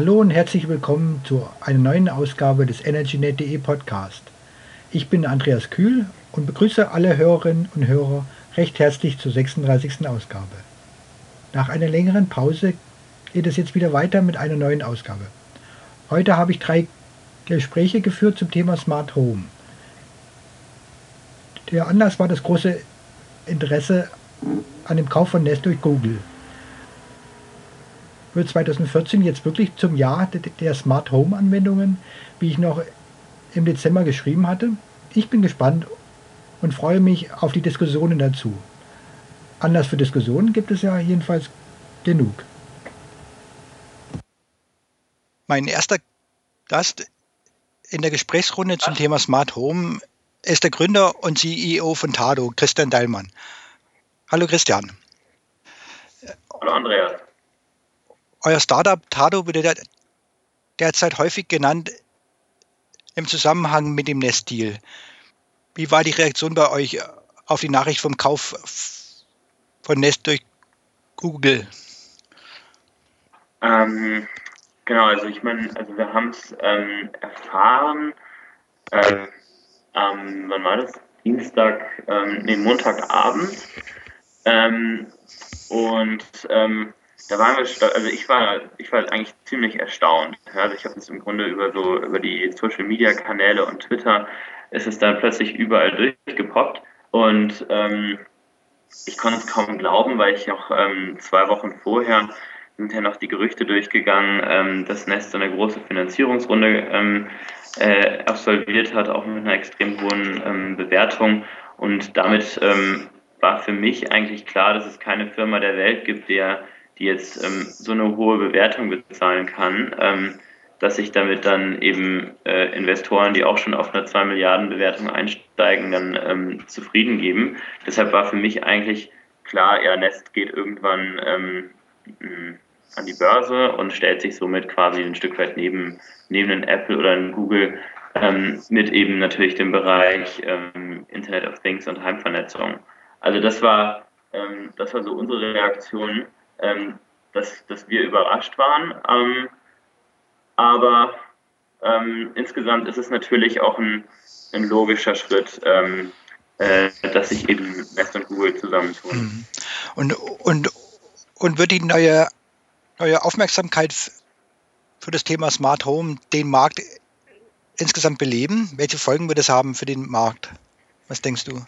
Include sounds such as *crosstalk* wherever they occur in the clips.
Hallo und herzlich willkommen zu einer neuen Ausgabe des EnergyNet.de Podcast. Ich bin Andreas Kühl und begrüße alle Hörerinnen und Hörer recht herzlich zur 36. Ausgabe. Nach einer längeren Pause geht es jetzt wieder weiter mit einer neuen Ausgabe. Heute habe ich drei Gespräche geführt zum Thema Smart Home. Der Anlass war das große Interesse an dem Kauf von Nest durch Google wird 2014 jetzt wirklich zum Jahr der Smart Home Anwendungen, wie ich noch im Dezember geschrieben hatte. Ich bin gespannt und freue mich auf die Diskussionen dazu. Anlass für Diskussionen gibt es ja jedenfalls genug. Mein erster Gast in der Gesprächsrunde zum Thema Smart Home ist der Gründer und CEO von Tado, Christian Deilmann. Hallo Christian. Hallo Andreas. Euer Startup Tado wird derzeit häufig genannt im Zusammenhang mit dem Nest-Deal. Wie war die Reaktion bei euch auf die Nachricht vom Kauf von Nest durch Google? Ähm, genau, also ich meine, also wir haben es ähm, erfahren, ähm, wann war das? Dienstag, ähm, nee, Montagabend. Ähm, und ähm, da waren wir, also ich war, ich war eigentlich ziemlich erstaunt. Also ich habe es im Grunde über so, über die Social Media Kanäle und Twitter ist es dann plötzlich überall durchgepoppt und ähm, ich konnte es kaum glauben, weil ich auch ähm, zwei Wochen vorher sind ja noch die Gerüchte durchgegangen, ähm, dass Nest eine große Finanzierungsrunde ähm, äh, absolviert hat, auch mit einer extrem hohen ähm, Bewertung und damit ähm, war für mich eigentlich klar, dass es keine Firma der Welt gibt, der die jetzt ähm, so eine hohe Bewertung bezahlen kann, ähm, dass sich damit dann eben äh, Investoren, die auch schon auf einer 2 Milliarden Bewertung einsteigen, dann ähm, zufrieden geben. Deshalb war für mich eigentlich klar, ja, Nest geht irgendwann ähm, an die Börse und stellt sich somit quasi ein Stück weit neben, neben einen Apple oder einen Google ähm, mit eben natürlich dem Bereich ähm, Internet of Things und Heimvernetzung. Also das war, das war so unsere Reaktion ähm, dass, dass wir überrascht waren. Ähm, aber ähm, insgesamt ist es natürlich auch ein, ein logischer Schritt, ähm, äh, dass sich eben Nest und Google zusammentun. Mhm. Und, und, und wird die neue, neue Aufmerksamkeit für das Thema Smart Home den Markt insgesamt beleben? Welche Folgen wird es haben für den Markt? Was denkst du?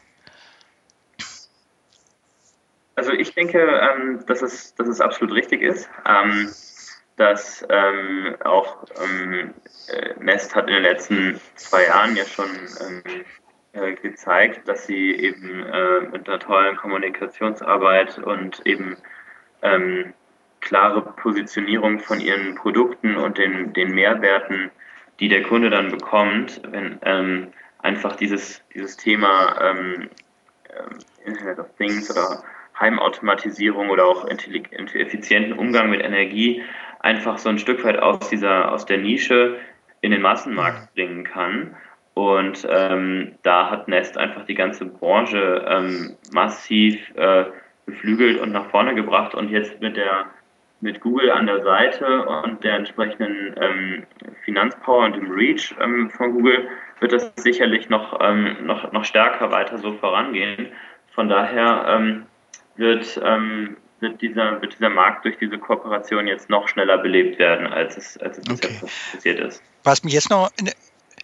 Also ich denke, ähm, dass, es, dass es absolut richtig ist. Ähm, dass ähm, auch ähm, äh, Nest hat in den letzten zwei Jahren ja schon ähm, äh, gezeigt, dass sie eben äh, mit einer tollen Kommunikationsarbeit und eben ähm, klare Positionierung von ihren Produkten und den, den Mehrwerten, die der Kunde dann bekommt, wenn einfach dieses, dieses Thema Internet of Things oder Heimautomatisierung oder auch effizienten Umgang mit Energie einfach so ein Stück weit aus dieser, aus der Nische in den Massenmarkt bringen kann. Und ähm, da hat Nest einfach die ganze Branche ähm, massiv äh, beflügelt und nach vorne gebracht. Und jetzt mit der mit Google an der Seite und der entsprechenden ähm, Finanzpower und dem Reach ähm, von Google wird das sicherlich noch, ähm, noch, noch stärker weiter so vorangehen. Von daher ähm, wird, ähm, wird, dieser, wird dieser Markt durch diese Kooperation jetzt noch schneller belebt werden, als es, als es okay. bisher passiert ist. Was mich jetzt noch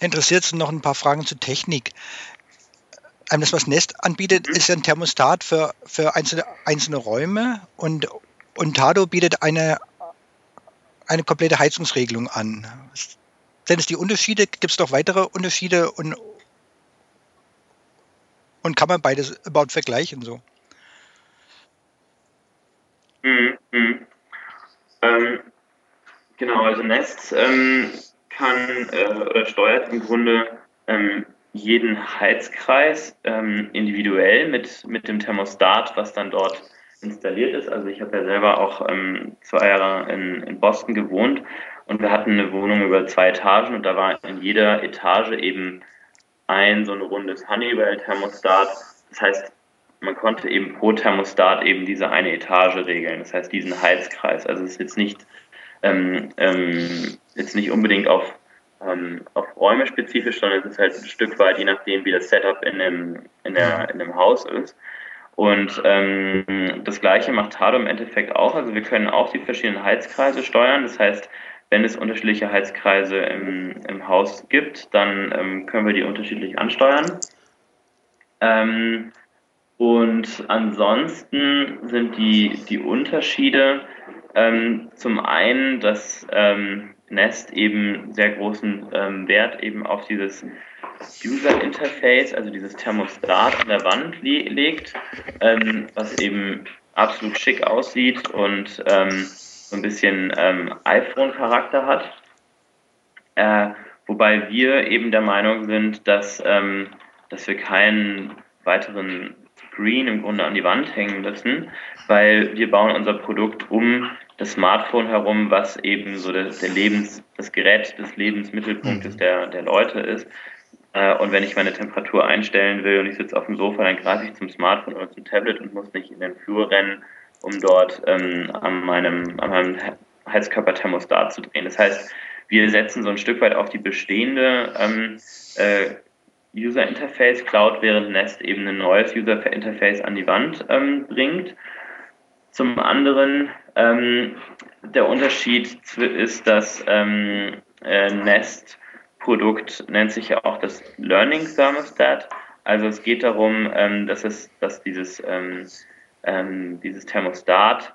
interessiert, sind noch ein paar Fragen zur Technik. Ähm, das, was Nest anbietet, mhm. ist ein Thermostat für, für einzelne, einzelne Räume und, und Tado bietet eine, eine komplette Heizungsregelung an. Sind es die Unterschiede? Gibt es noch weitere Unterschiede und, und kann man beides überhaupt vergleichen so? Mhm, mhm. Ähm, genau, also Nest ähm, kann äh, oder steuert im Grunde ähm, jeden Heizkreis ähm, individuell mit, mit dem Thermostat, was dann dort installiert ist. Also ich habe ja selber auch ähm, zwei Jahre in, in Boston gewohnt und wir hatten eine Wohnung über zwei Etagen und da war in jeder Etage eben ein so ein rundes Honeywell-Thermostat. Das heißt, man konnte eben pro Thermostat eben diese eine Etage regeln, das heißt diesen Heizkreis. Also es ist jetzt nicht, ähm, ähm, jetzt nicht unbedingt auf, ähm, auf Räume spezifisch, sondern es ist halt ein Stück weit, je nachdem, wie das Setup in dem, in der, in dem Haus ist. Und ähm, das gleiche macht Tado im Endeffekt auch. Also wir können auch die verschiedenen Heizkreise steuern. Das heißt, wenn es unterschiedliche Heizkreise im, im Haus gibt, dann ähm, können wir die unterschiedlich ansteuern. Ähm, und ansonsten sind die, die Unterschiede ähm, zum einen, dass ähm, Nest eben sehr großen ähm, Wert eben auf dieses User Interface, also dieses Thermostat an der Wand le legt, ähm, was eben absolut schick aussieht und ähm, so ein bisschen ähm, iPhone-Charakter hat. Äh, wobei wir eben der Meinung sind, dass, ähm, dass wir keinen weiteren Screen im Grunde an die Wand hängen müssen, weil wir bauen unser Produkt um das Smartphone herum, was eben so der, der Lebens, das Gerät des Lebensmittelpunktes mhm. der, der Leute ist. Äh, und wenn ich meine Temperatur einstellen will und ich sitze auf dem Sofa, dann greife ich zum Smartphone oder zum Tablet und muss nicht in den Flur rennen, um dort ähm, an meinem, an meinem Heizkörperthermostat zu drehen. Das heißt, wir setzen so ein Stück weit auf die bestehende ähm, äh, User Interface Cloud, während Nest eben ein neues User Interface an die Wand ähm, bringt. Zum anderen, ähm, der Unterschied ist, dass ähm, äh, Nest Produkt nennt sich ja auch das Learning Thermostat. Also es geht darum, ähm, dass es, dass dieses, ähm, ähm, dieses Thermostat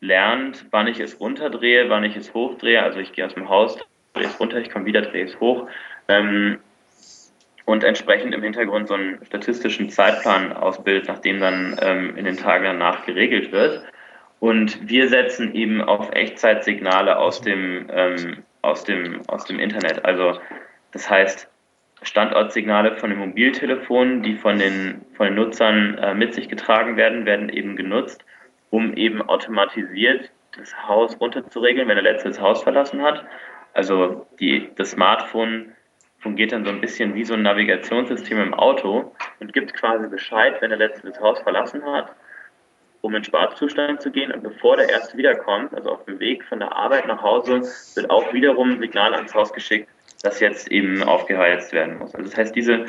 lernt, wann ich es runterdrehe, wann ich es hochdrehe. Also ich gehe aus dem Haus, drehe es runter, ich komme wieder, drehe es hoch. Ähm, und entsprechend im Hintergrund so einen statistischen Zeitplan ausbildet, nachdem dann ähm, in den Tagen danach geregelt wird. Und wir setzen eben auf Echtzeitsignale aus dem, ähm, aus dem, aus dem Internet. Also das heißt Standortsignale von den Mobiltelefonen, die von den, von den Nutzern äh, mit sich getragen werden, werden eben genutzt, um eben automatisiert das Haus runterzuregeln, wenn der letzte das Haus verlassen hat. Also die, das Smartphone fungiert dann so ein bisschen wie so ein Navigationssystem im Auto und gibt quasi Bescheid, wenn der Letzte das Haus verlassen hat, um in Sparzustand zu gehen. Und bevor der Erste wiederkommt, also auf dem Weg von der Arbeit nach Hause, wird auch wiederum ein Signal ans Haus geschickt, das jetzt eben aufgeheizt werden muss. Also das heißt, diese,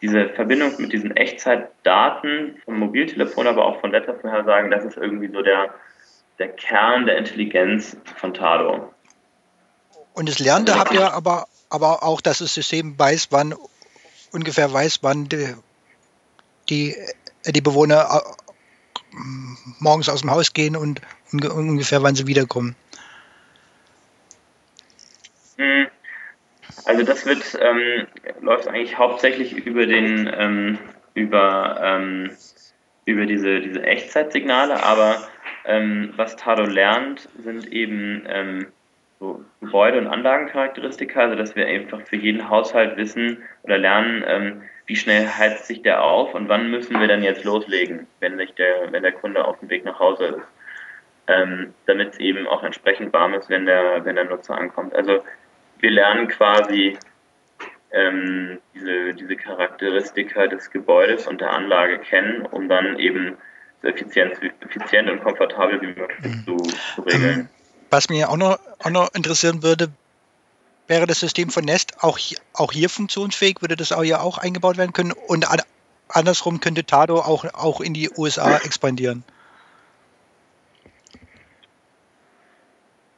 diese Verbindung mit diesen Echtzeitdaten vom Mobiltelefon, aber auch von Wettervorhersagen, das ist irgendwie so der, der Kern der Intelligenz von Tado. Und das Lernende habt ihr aber aber auch, dass das System weiß, wann ungefähr weiß, wann die, die, die Bewohner äh, morgens aus dem Haus gehen und ungefähr wann sie wiederkommen. Hm. Also das wird ähm, läuft eigentlich hauptsächlich über den ähm, über ähm, über diese diese Echtzeitsignale, aber ähm, was Tado lernt, sind eben ähm, so Gebäude- und Anlagencharakteristika, also dass wir einfach für jeden Haushalt wissen oder lernen, ähm, wie schnell heizt sich der auf und wann müssen wir dann jetzt loslegen, wenn, sich der, wenn der Kunde auf dem Weg nach Hause ist. Ähm, damit es eben auch entsprechend warm ist, wenn der, wenn der Nutzer ankommt. Also wir lernen quasi ähm, diese, diese Charakteristika des Gebäudes und der Anlage kennen, um dann eben so effizient, effizient und komfortabel wie möglich mhm. zu, zu regeln. Was mir auch noch, auch noch interessieren würde, wäre das System von Nest auch hier, auch hier funktionsfähig? Würde das auch hier auch eingebaut werden können? Und an, andersrum könnte Tado auch, auch in die USA expandieren?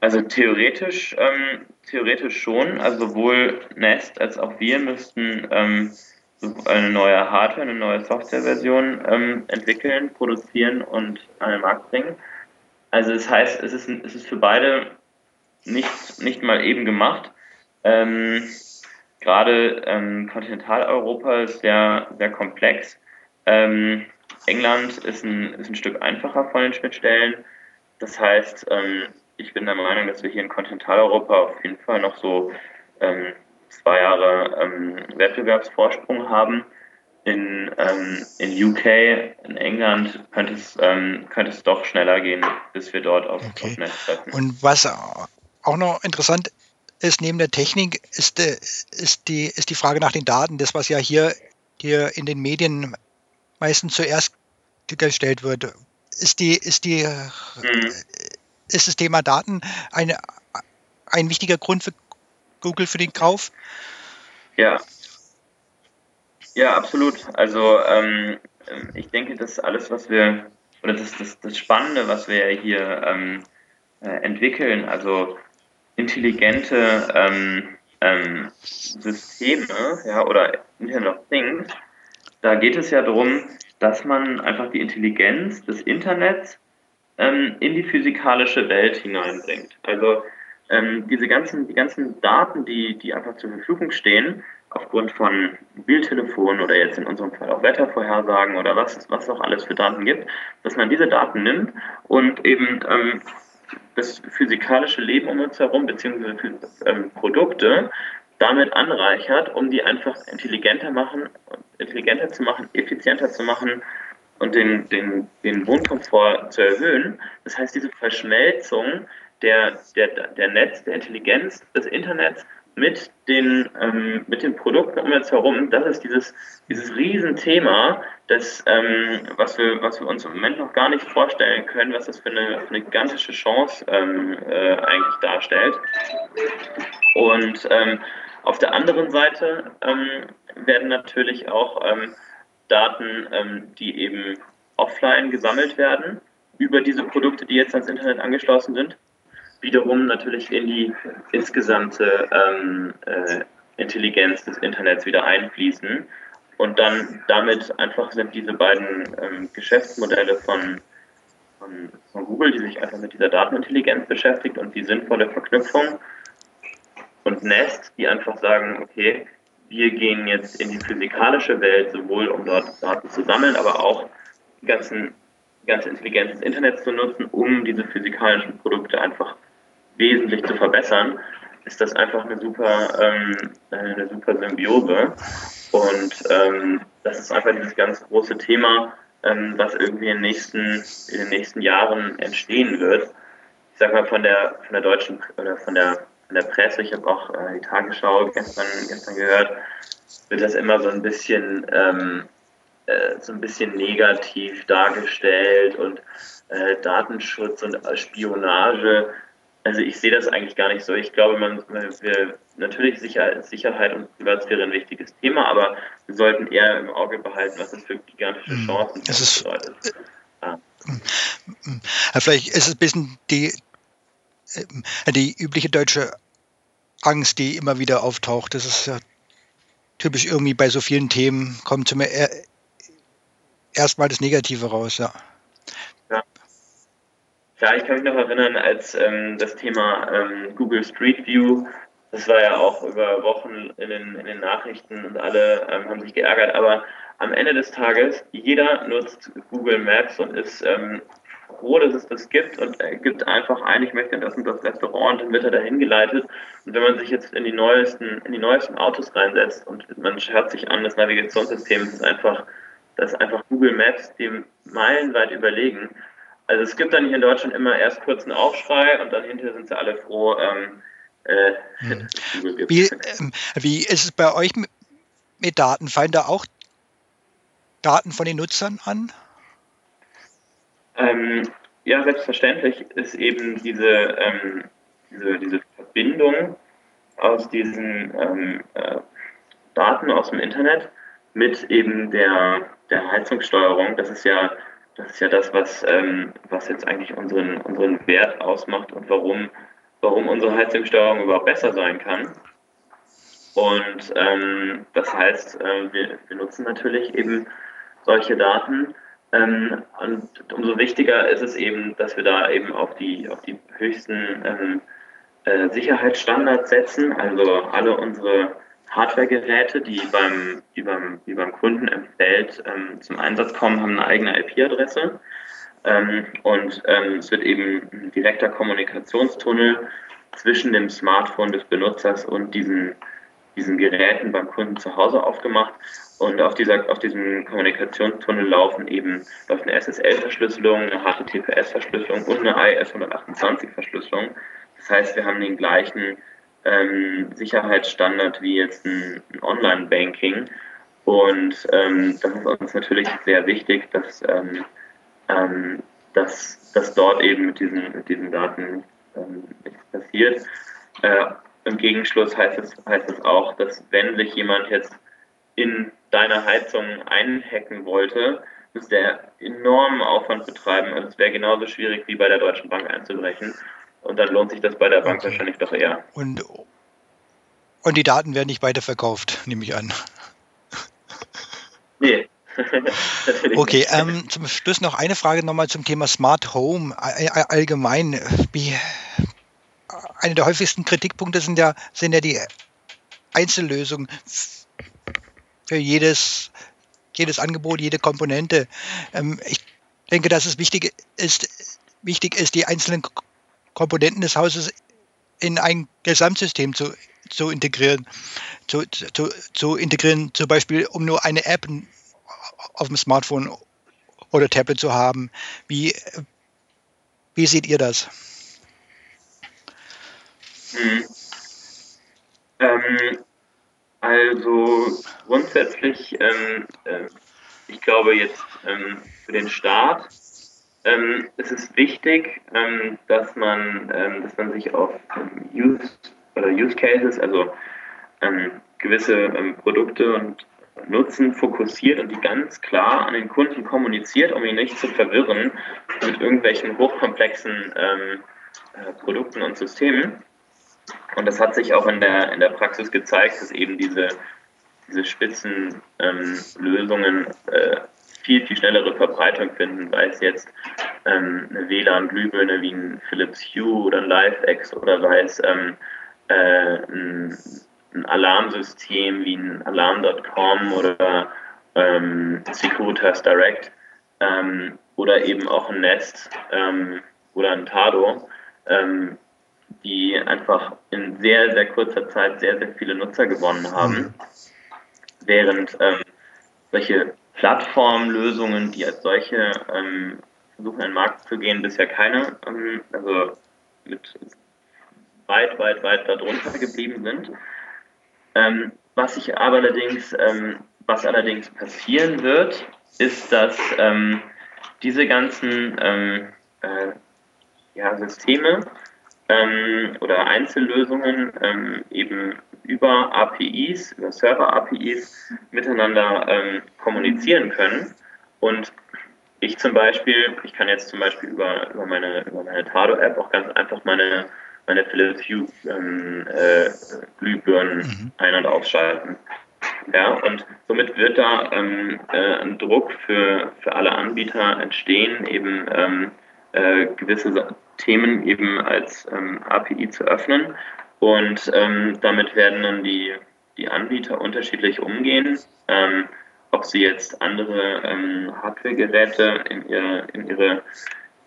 Also theoretisch, ähm, theoretisch schon. Also sowohl Nest als auch wir müssten ähm, eine neue Hardware, eine neue Softwareversion ähm, entwickeln, produzieren und an den Markt bringen. Also das heißt, es ist, es ist für beide nicht, nicht mal eben gemacht. Ähm, Gerade ähm, Kontinentaleuropa ist sehr, sehr komplex. Ähm, England ist ein, ist ein Stück einfacher von den Schnittstellen. Das heißt, ähm, ich bin der Meinung, dass wir hier in Kontinentaleuropa auf jeden Fall noch so ähm, zwei Jahre ähm, Wettbewerbsvorsprung haben in, ähm, in UK, in England könnte es, ähm, könnte es doch schneller gehen, bis wir dort auf, okay. auf Netz treffen. Und was auch noch interessant ist, neben der Technik, ist, äh, ist, die, ist die Frage nach den Daten. Das, was ja hier, hier in den Medien meistens zuerst gestellt wird. Ist die, ist die, mhm. ist das Thema Daten eine, ein wichtiger Grund für Google für den Kauf? Ja. Ja, absolut. Also ähm, ich denke, dass alles, was wir, oder das das, das Spannende, was wir hier ähm, äh, entwickeln, also intelligente ähm, ähm, Systeme ja, oder Internet of Things, da geht es ja darum, dass man einfach die Intelligenz des Internets ähm, in die physikalische Welt hineinbringt. Also ähm, diese ganzen, die ganzen Daten, die, die einfach zur Verfügung stehen, aufgrund von Mobiltelefonen oder jetzt in unserem Fall auch Wettervorhersagen oder was, was auch alles für Daten gibt, dass man diese Daten nimmt und eben ähm, das physikalische Leben um uns herum, beziehungsweise ähm, Produkte, damit anreichert, um die einfach intelligenter machen, intelligenter zu machen, effizienter zu machen und den, den, den Wohnkomfort zu erhöhen. Das heißt, diese Verschmelzung der, der, der Netz, der Intelligenz des Internets mit den, ähm, mit den Produkten um uns herum, das ist dieses, dieses Riesenthema, das, ähm, was, wir, was wir uns im Moment noch gar nicht vorstellen können, was das für eine, für eine gigantische Chance ähm, äh, eigentlich darstellt. Und ähm, auf der anderen Seite ähm, werden natürlich auch ähm, Daten, die eben offline gesammelt werden, über diese Produkte, die jetzt ans Internet angeschlossen sind, wiederum natürlich in die insgesamte ähm, äh, Intelligenz des Internets wieder einfließen. Und dann damit einfach sind diese beiden ähm, Geschäftsmodelle von, von, von, Google, die sich einfach mit dieser Datenintelligenz beschäftigt und die sinnvolle Verknüpfung und Nest, die einfach sagen, okay, wir gehen jetzt in die physikalische Welt, sowohl um dort Daten zu sammeln, aber auch die ganzen, ganze Intelligenz des Internets zu nutzen, um diese physikalischen Produkte einfach wesentlich zu verbessern, ist das einfach eine super, ähm, eine super Symbiose. Und ähm, das ist einfach dieses ganz große Thema, ähm, was irgendwie in den, nächsten, in den nächsten Jahren entstehen wird. Ich sag mal von der von der deutschen oder von der von der Presse, ich habe auch äh, die Tagesschau gestern, gestern gehört, wird das immer so ein bisschen ähm, äh, so ein bisschen negativ dargestellt und äh, Datenschutz und Spionage also ich sehe das eigentlich gar nicht so. Ich glaube, man, wir, natürlich Sicherheit, Sicherheit und Privatsphäre ein wichtiges Thema, aber wir sollten eher im Auge behalten, was das für gigantische hm. Chancen es ist, bedeutet. Ja. Vielleicht ist es ein bisschen die, äh, die übliche deutsche Angst, die immer wieder auftaucht. Das ist ja typisch irgendwie bei so vielen Themen, kommt zum erstmal das Negative raus, ja. Ja, ich kann mich noch erinnern, als ähm, das Thema ähm, Google Street View, das war ja auch über Wochen in den, in den Nachrichten und alle ähm, haben sich geärgert, aber am Ende des Tages, jeder nutzt Google Maps und ist ähm, froh, dass es das gibt und er gibt einfach ein, ich möchte in das und das Restaurant und dann wird er dahin geleitet. Und wenn man sich jetzt in die neuesten, in die neuesten Autos reinsetzt und man hört sich an, das Navigationssystem ist einfach, das ist einfach Google Maps dem meilenweit überlegen. Also es gibt dann hier in Deutschland immer erst kurz einen Aufschrei und dann hinterher sind sie alle froh. Ähm, äh, hm. wie, ähm, wie ist es bei euch mit, mit Daten? Fallen da auch Daten von den Nutzern an? Ähm, ja, selbstverständlich ist eben diese, ähm, diese, diese Verbindung aus diesen ähm, äh, Daten aus dem Internet mit eben der, der Heizungssteuerung. Das ist ja das ist ja das, was, ähm, was jetzt eigentlich unseren, unseren Wert ausmacht und warum, warum unsere Heizungssteuerung überhaupt besser sein kann. Und ähm, das heißt, äh, wir, wir nutzen natürlich eben solche Daten. Ähm, und umso wichtiger ist es eben, dass wir da eben auf die, auf die höchsten ähm, äh, Sicherheitsstandards setzen. Also alle unsere Hardware-Geräte, die beim, die, beim, die beim Kunden im Feld ähm, zum Einsatz kommen, haben eine eigene IP-Adresse. Ähm, und ähm, es wird eben ein direkter Kommunikationstunnel zwischen dem Smartphone des Benutzers und diesen, diesen Geräten beim Kunden zu Hause aufgemacht. Und auf, dieser, auf diesem Kommunikationstunnel laufen eben läuft eine SSL-Verschlüsselung, eine HTTPS-Verschlüsselung und eine IS-128-Verschlüsselung. Das heißt, wir haben den gleichen ähm, Sicherheitsstandard wie jetzt ein, Online-Banking. Und ähm, das ist uns natürlich sehr wichtig, dass, ähm, ähm, dass, dass dort eben mit diesen, mit diesen Daten ähm, nichts passiert. Äh, Im Gegenschluss heißt es, heißt es auch, dass wenn sich jemand jetzt in deine Heizung einhacken wollte, müsste er enormen Aufwand betreiben. Also es wäre genauso schwierig wie bei der Deutschen Bank einzubrechen. Und dann lohnt sich das bei der Bank okay. wahrscheinlich doch eher. Und, und die Daten werden nicht weiterverkauft, nehme ich an. *laughs* Nee. *laughs* okay, ähm, zum Schluss noch eine Frage nochmal zum Thema Smart Home allgemein. Wie, eine der häufigsten Kritikpunkte sind ja, sind ja die Einzellösungen für jedes, jedes Angebot, jede Komponente. Ähm, ich denke, dass es wichtig ist, wichtig ist, die einzelnen Komponenten des Hauses in ein Gesamtsystem zu, zu integrieren. Zu, zu, zu integrieren, zum Beispiel, um nur eine App auf dem Smartphone oder Tablet zu haben. Wie, wie seht ihr das? Hm. Ähm, also grundsätzlich, ähm, äh, ich glaube jetzt ähm, für den Staat ähm, ist es wichtig, ähm, dass man, ähm, dass man sich auf Use oder Use Cases, also gewisse Produkte und Nutzen fokussiert und die ganz klar an den Kunden kommuniziert, um ihn nicht zu verwirren mit irgendwelchen hochkomplexen äh, Produkten und Systemen. Und das hat sich auch in der, in der Praxis gezeigt, dass eben diese, diese Spitzenlösungen ähm, äh, viel, viel schnellere Verbreitung finden, sei es jetzt ähm, eine WLAN-Glühbirne wie ein Philips Hue oder ein LiveX oder sei es ähm, äh, ein, ein, Alarmsystem wie ein Alarm.com oder ähm, Securitas Direct ähm, oder eben auch ein Nest ähm, oder ein Tado. Ähm, die einfach in sehr, sehr kurzer Zeit sehr, sehr viele Nutzer gewonnen haben. Mhm. Während ähm, solche Plattformlösungen, die als solche ähm, versuchen, in den Markt zu gehen, bisher keine, ähm, also mit weit, weit, weit darunter geblieben sind. Ähm, was ich aber allerdings, ähm, was allerdings passieren wird, ist, dass ähm, diese ganzen äh, ja, Systeme ähm, oder Einzellösungen ähm, eben über APIs, über Server-APIs miteinander ähm, kommunizieren können. Und ich zum Beispiel, ich kann jetzt zum Beispiel über, über meine, über meine Tado-App auch ganz einfach meine, meine Philips Hue ähm, äh, Glühbirnen mhm. ein- und ausschalten. Ja, und somit wird da ähm, äh, ein Druck für, für alle Anbieter entstehen, eben ähm, äh, gewisse Themen eben als ähm, API zu öffnen. Und ähm, damit werden dann die, die Anbieter unterschiedlich umgehen, ähm, ob sie jetzt andere ähm, Hardware-Geräte in, ihr, in, ihre,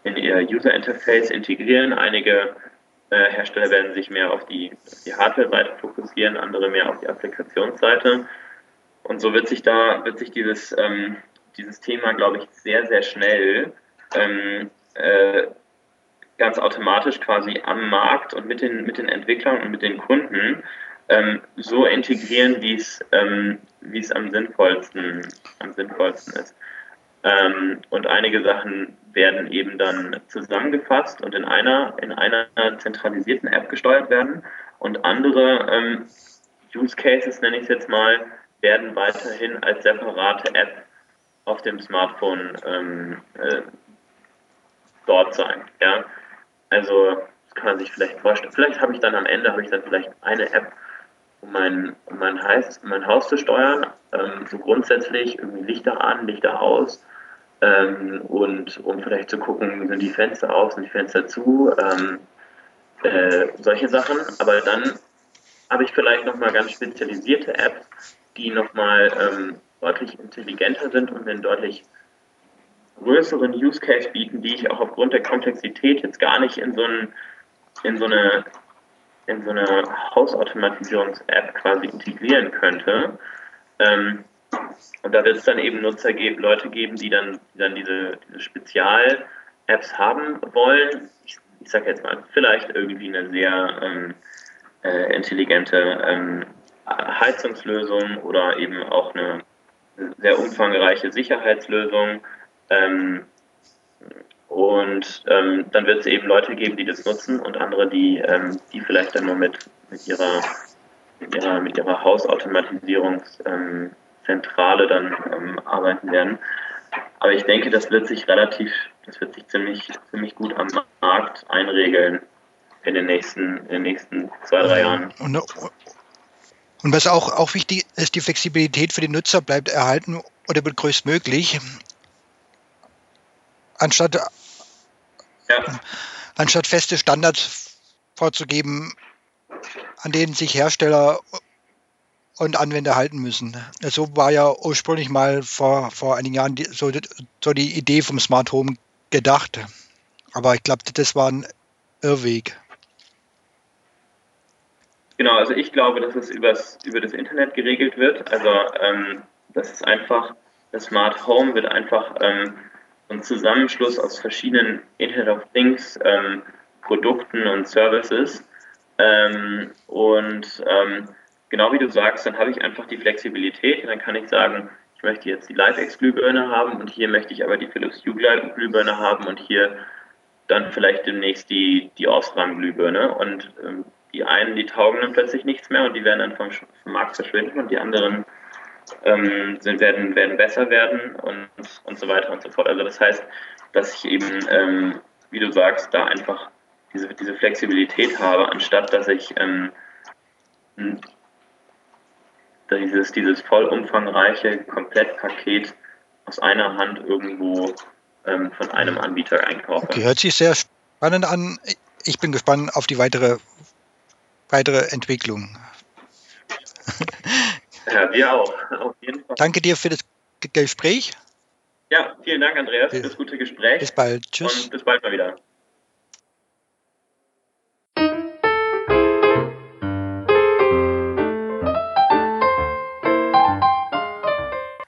in ihr User Interface integrieren. Einige äh, Hersteller werden sich mehr auf die, die Hardware-Seite fokussieren, andere mehr auf die Applikationsseite. Und so wird sich da, wird sich dieses, ähm, dieses Thema, glaube ich, sehr, sehr schnell ähm, äh, ganz automatisch quasi am Markt und mit den, mit den Entwicklern und mit den Kunden ähm, so integrieren, wie es ähm, wie es am sinnvollsten, am sinnvollsten ist. Ähm, und einige Sachen werden eben dann zusammengefasst und in einer, in einer zentralisierten App gesteuert werden und andere ähm, Use Cases, nenne ich es jetzt mal, werden weiterhin als separate App auf dem Smartphone ähm, äh, dort sein. Ja? Also das kann man sich vielleicht vorstellen. Vielleicht habe ich dann am Ende habe ich dann vielleicht eine App, um mein, um mein, Heiß, mein Haus zu steuern. Ähm, so grundsätzlich irgendwie Lichter an, Lichter aus. Ähm, und um vielleicht zu gucken, sind die Fenster auf, sind die Fenster zu, ähm, äh, solche Sachen. Aber dann habe ich vielleicht nochmal ganz spezialisierte Apps, die nochmal ähm, deutlich intelligenter sind und mir deutlich größeren Use Case bieten, die ich auch aufgrund der Komplexität jetzt gar nicht in so, ein, in so eine in so eine Hausautomatisierungs-App quasi integrieren könnte. Ähm, und da wird es dann eben Nutzer geben, Leute geben, die dann, die dann diese, diese Spezial-Apps haben wollen. Ich, ich sage jetzt mal, vielleicht irgendwie eine sehr ähm, äh, intelligente ähm, Heizungslösung oder eben auch eine sehr umfangreiche Sicherheitslösung. Ähm, und ähm, dann wird es eben Leute geben, die das nutzen und andere, die, ähm, die vielleicht dann nur mit, mit, ihrer, mit, ihrer, mit ihrer Hausautomatisierungszentrale dann ähm, arbeiten werden. Aber ich denke, das wird sich relativ, das wird sich ziemlich, ziemlich gut am Markt einregeln in den nächsten, in den nächsten zwei, drei Jahren. Und, und was auch, auch wichtig ist, die Flexibilität für den Nutzer bleibt erhalten oder wird größtmöglich. Anstatt, ja. anstatt feste Standards vorzugeben, an denen sich Hersteller und Anwender halten müssen. So war ja ursprünglich mal vor, vor einigen Jahren die, so, so die Idee vom Smart Home gedacht. Aber ich glaube, das war ein Irrweg. Genau, also ich glaube, dass es übers, über das Internet geregelt wird. Also ähm, das ist einfach, das Smart Home wird einfach ähm, ein Zusammenschluss aus verschiedenen Internet of Things ähm, Produkten und Services. Ähm, und ähm, genau wie du sagst, dann habe ich einfach die Flexibilität und dann kann ich sagen, ich möchte jetzt die LiveX-Glühbirne haben und hier möchte ich aber die Philips Hue Glühbirne haben und hier dann vielleicht demnächst die, die Osram-Glühbirne. Und ähm, die einen, die taugen dann plötzlich nichts mehr und die werden dann vom, vom Markt verschwinden und die anderen ähm, sind, werden, werden besser werden und, und so weiter und so fort. Also das heißt, dass ich eben, ähm, wie du sagst, da einfach diese, diese Flexibilität habe, anstatt dass ich ähm, dieses, dieses vollumfangreiche Komplettpaket aus einer Hand irgendwo ähm, von einem Anbieter einkaufe. Okay, hört sich sehr spannend an. Ich bin gespannt auf die weitere weitere Entwicklung. *laughs* Ja, wir auch, auf jeden Fall. Danke dir für das Gespräch. Ja, vielen Dank, Andreas, für das gute Gespräch. Bis bald. Tschüss. Und bis bald mal wieder.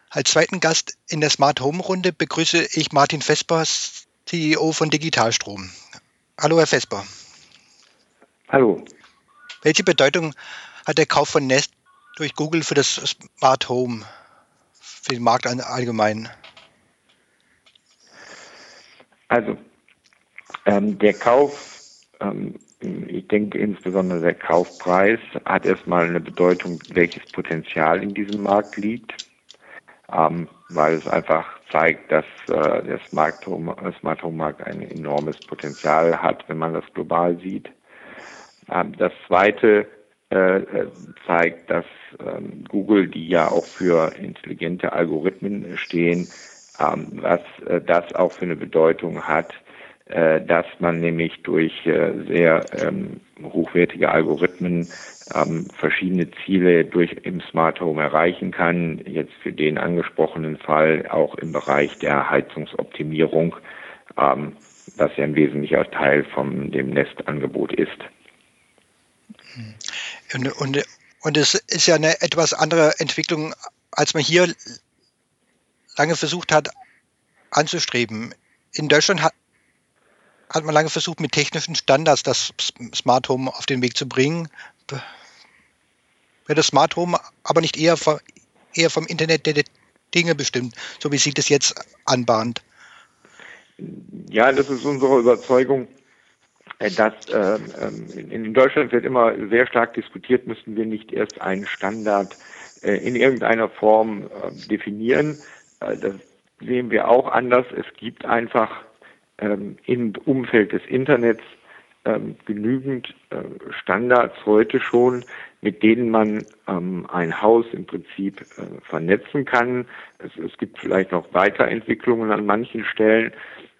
Als zweiten Gast in der Smart Home Runde begrüße ich Martin Vesper, CEO von Digitalstrom. Hallo, Herr Vesper. Hallo. Welche Bedeutung hat der Kauf von Nest durch Google für das Smart Home, für den Markt allgemein? Also, ähm, der Kauf, ähm, ich denke insbesondere der Kaufpreis hat erstmal eine Bedeutung, welches Potenzial in diesem Markt liegt, ähm, weil es einfach zeigt, dass äh, der Smart Home, Smart Home Markt ein enormes Potenzial hat, wenn man das global sieht. Ähm, das zweite äh, äh, zeigt, dass ähm, Google, die ja auch für intelligente Algorithmen stehen, ähm, was äh, das auch für eine Bedeutung hat, dass man nämlich durch sehr hochwertige Algorithmen verschiedene Ziele durch im Smart Home erreichen kann. Jetzt für den angesprochenen Fall auch im Bereich der Heizungsoptimierung, was ja ein wesentlicher Teil von dem Nestangebot ist. Und, und, und es ist ja eine etwas andere Entwicklung, als man hier lange versucht hat anzustreben. In Deutschland hat, hat man lange versucht, mit technischen Standards das Smart Home auf den Weg zu bringen. Wird das Smart Home aber nicht eher vom, eher vom Internet der Dinge bestimmt, so wie sich das jetzt anbahnt? Ja, das ist unsere Überzeugung, dass äh, in Deutschland wird immer sehr stark diskutiert, müssten wir nicht erst einen Standard äh, in irgendeiner Form äh, definieren. Äh, das sehen wir auch anders. Es gibt einfach ähm, im Umfeld des Internets ähm, genügend äh, Standards heute schon, mit denen man ähm, ein Haus im Prinzip äh, vernetzen kann. Es, es gibt vielleicht noch Weiterentwicklungen an manchen Stellen,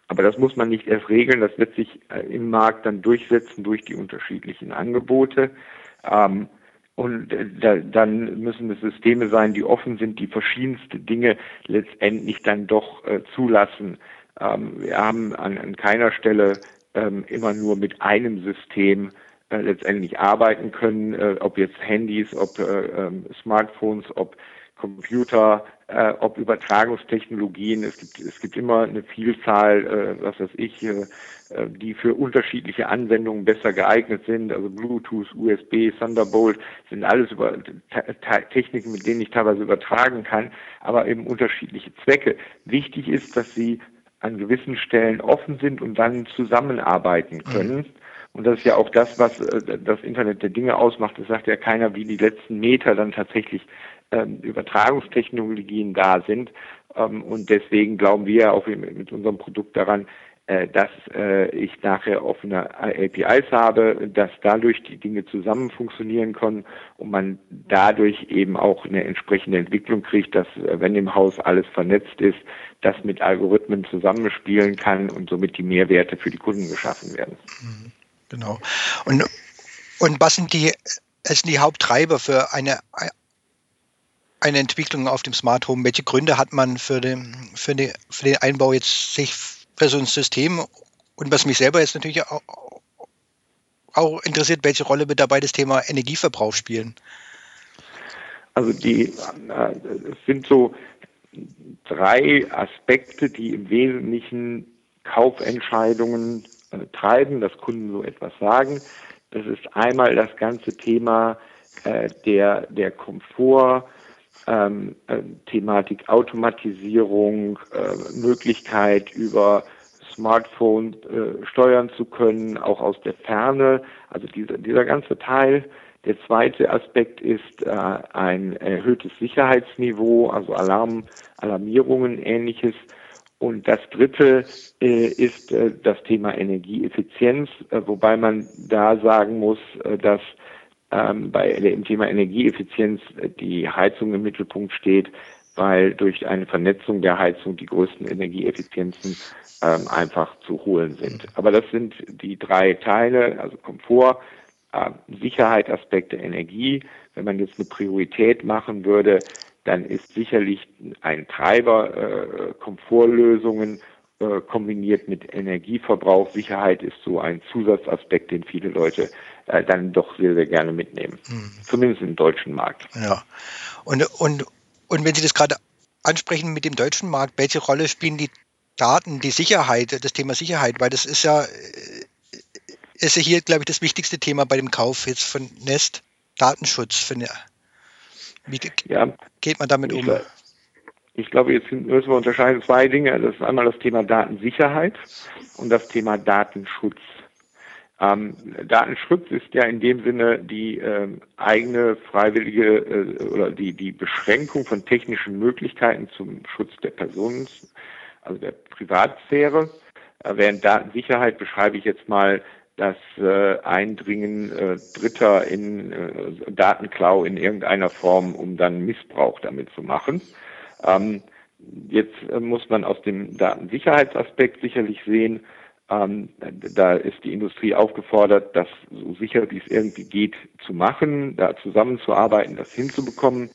aber das muss man nicht erst regeln, das wird sich äh, im Markt dann durchsetzen durch die unterschiedlichen Angebote. Ähm, und äh, da, dann müssen es Systeme sein, die offen sind, die verschiedenste Dinge letztendlich dann doch äh, zulassen. Ähm, wir haben an, an keiner Stelle ähm, immer nur mit einem System äh, letztendlich arbeiten können, äh, ob jetzt Handys, ob äh, ähm, Smartphones, ob Computer, äh, ob Übertragungstechnologien. Es gibt, es gibt immer eine Vielzahl, äh, was weiß ich, äh, äh, die für unterschiedliche Anwendungen besser geeignet sind. Also Bluetooth, USB, Thunderbolt sind alles über Techniken, mit denen ich teilweise übertragen kann, aber eben unterschiedliche Zwecke. Wichtig ist, dass sie an gewissen Stellen offen sind und dann zusammenarbeiten können. Mhm. Und das ist ja auch das, was äh, das Internet der Dinge ausmacht. Es sagt ja keiner, wie die letzten Meter dann tatsächlich ähm, Übertragungstechnologien da sind. Ähm, und deswegen glauben wir auch mit unserem Produkt daran, äh, dass äh, ich nachher offene APIs habe, dass dadurch die Dinge zusammen funktionieren können und man dadurch eben auch eine entsprechende Entwicklung kriegt, dass äh, wenn im Haus alles vernetzt ist, das mit Algorithmen zusammenspielen kann und somit die Mehrwerte für die Kunden geschaffen werden. Mhm. Genau. Und, und was sind die, sind die Haupttreiber für eine eine Entwicklung auf dem Smart Home? Welche Gründe hat man für den, für den, für den Einbau jetzt sich für so ein System und was mich selber jetzt natürlich auch, auch interessiert, welche Rolle wird dabei das Thema Energieverbrauch spielen? Also die äh, sind so drei Aspekte, die im Wesentlichen Kaufentscheidungen äh, treiben, dass Kunden so etwas sagen. Das ist einmal das ganze Thema äh, der, der Komfort, ähm, äh, Thematik Automatisierung, äh, Möglichkeit über Smartphone äh, steuern zu können, auch aus der Ferne. Also dieser, dieser ganze Teil. Der zweite Aspekt ist äh, ein erhöhtes Sicherheitsniveau, also Alarm, Alarmierungen, ähnliches. Und das dritte äh, ist äh, das Thema Energieeffizienz, äh, wobei man da sagen muss, äh, dass ähm, bei dem Thema Energieeffizienz die Heizung im Mittelpunkt steht, weil durch eine Vernetzung der Heizung die größten Energieeffizienzen ähm, einfach zu holen sind. Aber das sind die drei Teile, also Komfort, äh, Sicherheit, Aspekte, Energie. Wenn man jetzt eine Priorität machen würde, dann ist sicherlich ein Treiber äh, Komfortlösungen äh, kombiniert mit Energieverbrauch. Sicherheit ist so ein Zusatzaspekt, den viele Leute äh, dann doch sehr, sehr gerne mitnehmen. Mhm. Zumindest im deutschen Markt. Ja. Und, und, und wenn Sie das gerade ansprechen mit dem deutschen Markt, welche Rolle spielen die Daten, die Sicherheit, das Thema Sicherheit? Weil das ist ja, äh, ist ja hier, glaube ich, das wichtigste Thema bei dem Kauf jetzt von Nest. Datenschutz. Finde, wie ja, geht man damit um? Ich glaube, jetzt müssen wir unterscheiden zwei Dinge. Das ist einmal das Thema Datensicherheit und das Thema Datenschutz. Ähm, Datenschutz ist ja in dem Sinne die äh, eigene freiwillige äh, oder die, die Beschränkung von technischen Möglichkeiten zum Schutz der Personen, also der Privatsphäre. Äh, während Datensicherheit beschreibe ich jetzt mal das äh, Eindringen äh, Dritter in äh, Datenklau in irgendeiner Form, um dann Missbrauch damit zu machen. Ähm, jetzt muss man aus dem Datensicherheitsaspekt sicherlich sehen, ähm, da ist die Industrie aufgefordert, das so sicher wie es irgendwie geht zu machen, da zusammenzuarbeiten, das hinzubekommen.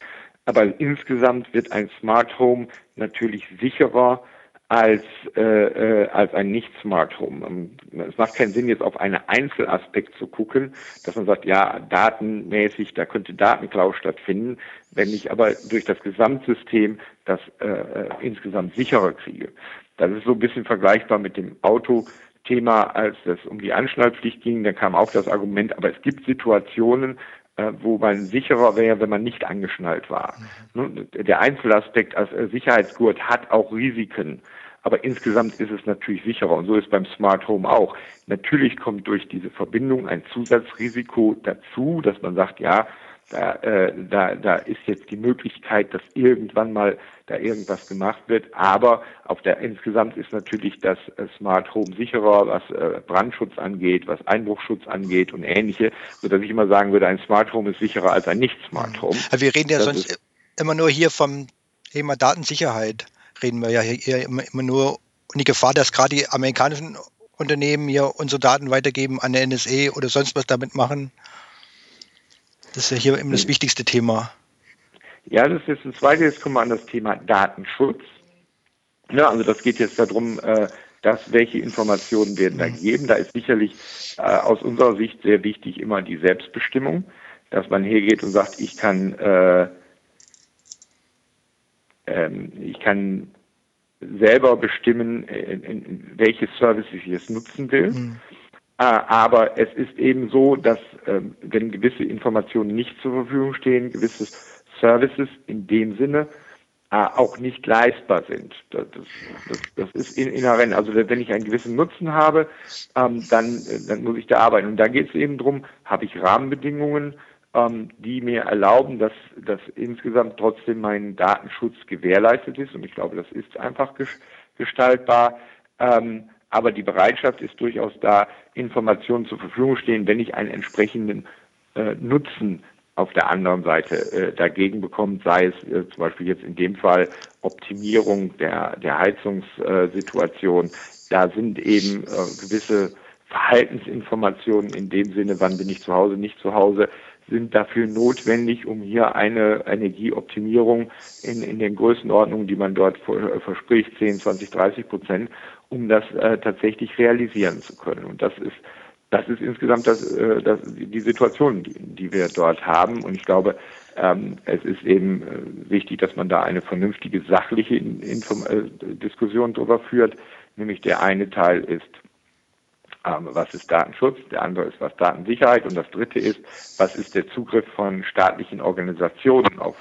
Aber insgesamt wird ein Smart Home natürlich sicherer als, äh, äh, als ein Nicht-Smart Home. Ähm, es macht keinen Sinn, jetzt auf einen Einzelaspekt zu gucken, dass man sagt, ja, datenmäßig, da könnte Datenklau stattfinden, wenn ich aber durch das Gesamtsystem das äh, äh, insgesamt sicherer kriege. Das ist so ein bisschen vergleichbar mit dem Auto. Thema, als es um die Anschnallpflicht ging, da kam auch das Argument, aber es gibt Situationen, äh, wo man sicherer wäre, wenn man nicht angeschnallt war. Mhm. Der Einzelaspekt als äh, Sicherheitsgurt hat auch Risiken. Aber insgesamt ist es natürlich sicherer und so ist beim Smart Home auch. Natürlich kommt durch diese Verbindung ein Zusatzrisiko dazu, dass man sagt, ja, da, äh, da, da ist jetzt die Möglichkeit, dass irgendwann mal da irgendwas gemacht wird. Aber auf der insgesamt ist natürlich das äh, Smart Home sicherer, was äh, Brandschutz angeht, was Einbruchschutz angeht und ähnliche, so dass ich immer sagen würde, ein Smart Home ist sicherer als ein nicht Smart Home. Wir reden ja das sonst immer nur hier vom Thema Datensicherheit reden wir ja hier immer, immer nur um die Gefahr, dass gerade die amerikanischen Unternehmen hier unsere Daten weitergeben an der NSA oder sonst was damit machen. Das ist ja hier immer das wichtigste Thema. Ja, das ist ein zweites. Jetzt kommen wir an das Thema Datenschutz. Ja, also das geht jetzt darum, äh, dass welche Informationen werden da gegeben. Da ist sicherlich äh, aus unserer Sicht sehr wichtig immer die Selbstbestimmung, dass man hergeht und sagt, ich kann äh, ähm, ich kann selber bestimmen, in, in welche Services ich jetzt nutzen will. Mhm. Äh, aber es ist eben so, dass ähm, wenn gewisse Informationen nicht zur Verfügung stehen, gewisse Services in dem Sinne äh, auch nicht leistbar sind. Das, das, das ist inhärent. Also wenn ich einen gewissen Nutzen habe, ähm, dann, dann muss ich da arbeiten. Und da geht es eben darum, habe ich Rahmenbedingungen, ähm, die mir erlauben, dass, dass insgesamt trotzdem mein Datenschutz gewährleistet ist. Und ich glaube, das ist einfach gestaltbar. Aber die Bereitschaft ist durchaus da, Informationen zur Verfügung stehen, wenn ich einen entsprechenden äh, Nutzen auf der anderen Seite äh, dagegen bekommt, sei es äh, zum Beispiel jetzt in dem Fall Optimierung der, der Heizungssituation. da sind eben äh, gewisse Verhaltensinformationen in dem Sinne, wann bin ich zu Hause, nicht zu Hause, sind dafür notwendig, um hier eine Energieoptimierung in, in den Größenordnungen, die man dort verspricht, 10, 20, 30 Prozent, um das äh, tatsächlich realisieren zu können. Und das ist das ist insgesamt das, äh, das, die Situation, die, die wir dort haben. Und ich glaube, ähm, es ist eben äh, wichtig, dass man da eine vernünftige sachliche Inform äh, Diskussion darüber führt. Nämlich der eine Teil ist, ähm, was ist Datenschutz, der andere ist, was Datensicherheit und das dritte ist, was ist der Zugriff von staatlichen Organisationen auf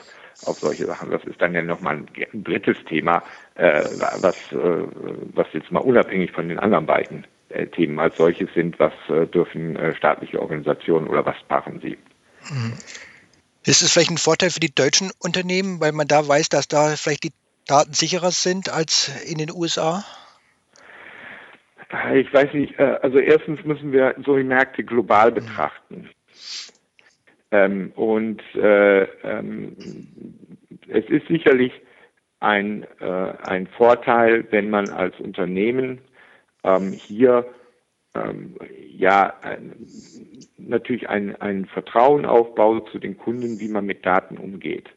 auf solche Sachen. Das ist dann ja nochmal ein, drittes Thema, äh, was, äh, was jetzt mal unabhängig von den anderen beiden äh, Themen als solches sind, was äh, dürfen äh, staatliche Organisationen oder was machen sie. Mhm. Ist es vielleicht ein Vorteil für die deutschen Unternehmen, weil man da weiß, dass da vielleicht die Daten sicherer sind als in den USA? Ich weiß nicht. Also erstens müssen wir so die Märkte global mhm. betrachten. Ähm, und äh, ähm, es ist sicherlich ein, äh, ein Vorteil, wenn man als Unternehmen ähm, hier ähm, ja ein, natürlich ein, ein Vertrauen aufbaut zu den Kunden, wie man mit Daten umgeht.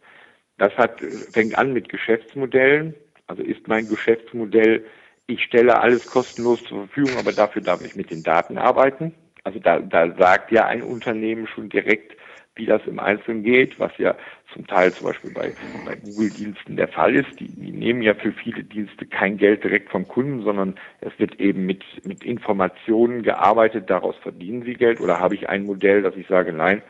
Das hat, fängt an mit Geschäftsmodellen. Also ist mein Geschäftsmodell, ich stelle alles kostenlos zur Verfügung, aber dafür darf ich mit den Daten arbeiten. Also da, da sagt ja ein Unternehmen schon direkt, wie das im Einzelnen geht, was ja zum Teil zum Beispiel bei, bei Google-Diensten der Fall ist. Die, die nehmen ja für viele Dienste kein Geld direkt vom Kunden, sondern es wird eben mit, mit Informationen gearbeitet, daraus verdienen sie Geld. Oder habe ich ein Modell, dass ich sage, nein,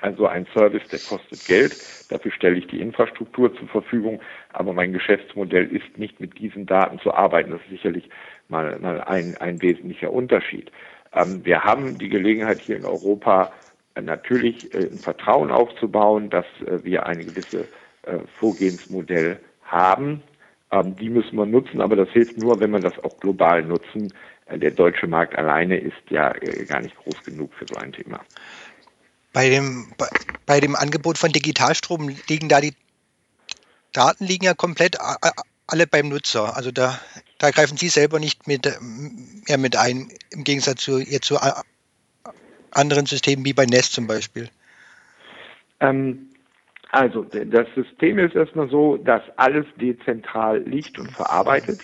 also ein Service, der kostet Geld, dafür stelle ich die Infrastruktur zur Verfügung, aber mein Geschäftsmodell ist nicht mit diesen Daten zu arbeiten. Das ist sicherlich mal, mal ein, ein wesentlicher Unterschied. Ähm, wir haben die Gelegenheit hier in Europa, natürlich äh, ein Vertrauen aufzubauen, dass äh, wir ein gewisses äh, Vorgehensmodell haben. Ähm, die müssen wir nutzen, aber das hilft nur, wenn man das auch global nutzen. Der deutsche Markt alleine ist ja gar nicht groß genug für so ein Thema. Bei dem, bei dem Angebot von Digitalstrom liegen da die Daten liegen ja komplett alle beim Nutzer. Also da, da greifen Sie selber nicht mit, mehr mit ein, im Gegensatz zu, jetzt zu anderen Systemen wie bei Nest zum Beispiel? Ähm, also das System ist erstmal so, dass alles dezentral liegt und verarbeitet,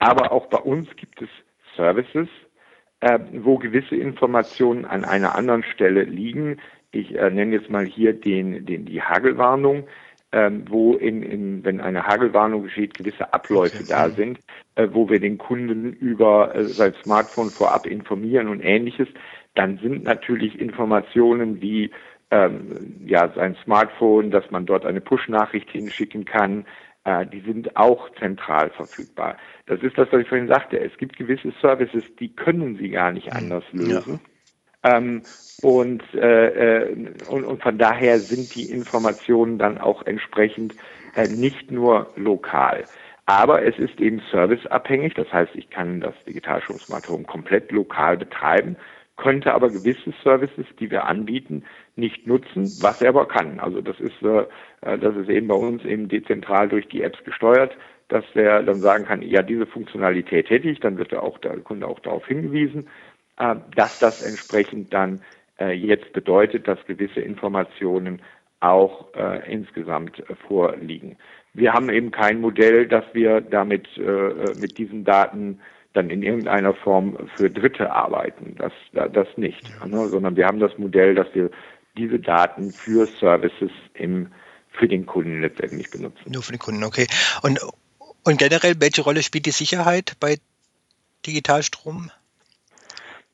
aber auch bei uns gibt es Services, äh, wo gewisse Informationen an einer anderen Stelle liegen. Ich äh, nenne jetzt mal hier den, den, die Hagelwarnung, ähm, wo in, in, wenn eine Hagelwarnung geschieht, gewisse Abläufe da sind, äh, wo wir den Kunden über äh, sein Smartphone vorab informieren und ähnliches dann sind natürlich Informationen wie ähm, ja, sein Smartphone, dass man dort eine Push-Nachricht hinschicken kann, äh, die sind auch zentral verfügbar. Das ist das, was ich vorhin sagte. Es gibt gewisse Services, die können Sie gar nicht anders lösen. Ja. Ähm, und, äh, äh, und, und von daher sind die Informationen dann auch entsprechend äh, nicht nur lokal. Aber es ist eben serviceabhängig. Das heißt, ich kann das Digitalschulungsmart komplett lokal betreiben könnte aber gewisse Services, die wir anbieten, nicht nutzen, was er aber kann. Also das ist, äh, das ist eben bei uns eben dezentral durch die Apps gesteuert, dass der dann sagen kann, ja, diese Funktionalität hätte ich, dann wird der, auch, der Kunde auch darauf hingewiesen, äh, dass das entsprechend dann äh, jetzt bedeutet, dass gewisse Informationen auch äh, insgesamt äh, vorliegen. Wir haben eben kein Modell, dass wir damit äh, äh mit diesen Daten dann in irgendeiner Form für Dritte arbeiten. Das, das nicht. Ne? Sondern wir haben das Modell, dass wir diese Daten für Services im, für den Kunden letztendlich benutzen. Nur für den Kunden, okay. Und Und generell, welche Rolle spielt die Sicherheit bei Digitalstrom?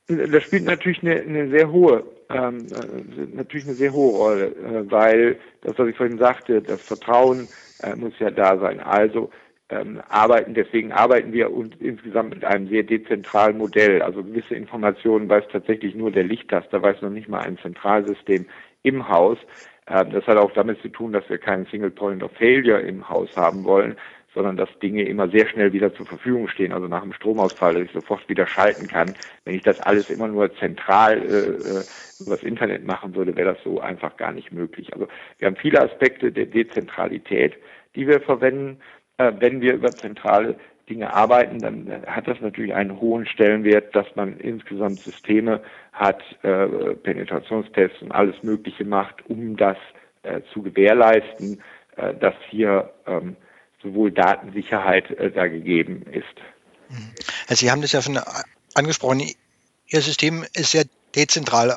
Das spielt natürlich eine, eine sehr hohe, ähm, äh, natürlich eine sehr hohe Rolle, äh, weil das, was ich vorhin sagte, das Vertrauen äh, muss ja da sein. Also ähm, arbeiten, deswegen arbeiten wir uns insgesamt mit einem sehr dezentralen Modell. Also gewisse Informationen weiß tatsächlich nur der Lichttaster, weiß noch nicht mal ein Zentralsystem im Haus. Ähm, das hat auch damit zu tun, dass wir keinen Single Point of Failure im Haus haben wollen, sondern dass Dinge immer sehr schnell wieder zur Verfügung stehen. Also nach dem Stromausfall, dass ich sofort wieder schalten kann. Wenn ich das alles immer nur zentral äh, äh über das Internet machen würde, wäre das so einfach gar nicht möglich. Also wir haben viele Aspekte der Dezentralität, die wir verwenden. Äh, wenn wir über zentrale Dinge arbeiten, dann äh, hat das natürlich einen hohen Stellenwert, dass man insgesamt Systeme hat, äh, Penetrationstests und alles Mögliche macht, um das zu gewährleisten, äh, dass hier ähm, sowohl Datensicherheit da gegeben ist. Also Sie haben das ja schon angesprochen. Ihr System ist sehr dezentral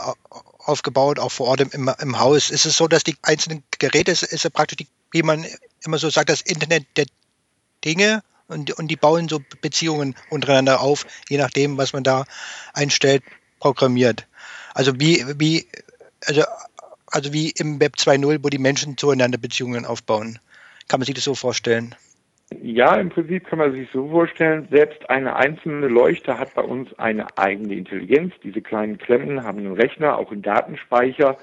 aufgebaut, auch vor Ort im, im Haus. Ist es so, dass die einzelnen Geräte, ist ja praktisch, die, wie man immer so sagt, das Internet der Dinge und, und die bauen so Beziehungen untereinander auf, je nachdem, was man da einstellt, programmiert. Also wie, wie, also, also wie im Web 2.0, wo die Menschen zueinander Beziehungen aufbauen. Kann man sich das so vorstellen? Ja, im Prinzip kann man sich so vorstellen, selbst eine einzelne Leuchte hat bei uns eine eigene Intelligenz. Diese kleinen Klemmen haben einen Rechner, auch einen Datenspeicher,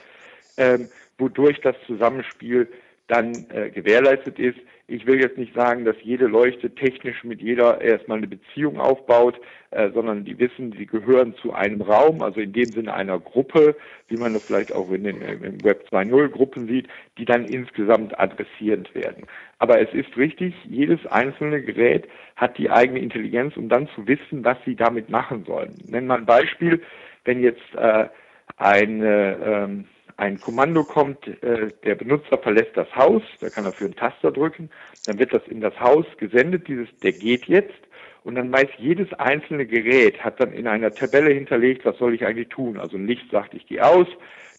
ähm, wodurch das Zusammenspiel dann äh, gewährleistet ist. Ich will jetzt nicht sagen, dass jede Leuchte technisch mit jeder erstmal eine Beziehung aufbaut, äh, sondern die wissen, sie gehören zu einem Raum, also in dem Sinne einer Gruppe, wie man das vielleicht auch in den im Web 2.0 Gruppen sieht, die dann insgesamt adressierend werden. Aber es ist richtig, jedes einzelne Gerät hat die eigene Intelligenz, um dann zu wissen, was sie damit machen sollen. Nennen wir ein Beispiel, wenn jetzt äh, eine ähm, ein Kommando kommt, äh, der Benutzer verlässt das Haus, da kann er für einen Taster drücken, dann wird das in das Haus gesendet, dieses, der geht jetzt, und dann weiß jedes einzelne Gerät, hat dann in einer Tabelle hinterlegt, was soll ich eigentlich tun. Also ein sagt, ich gehe aus,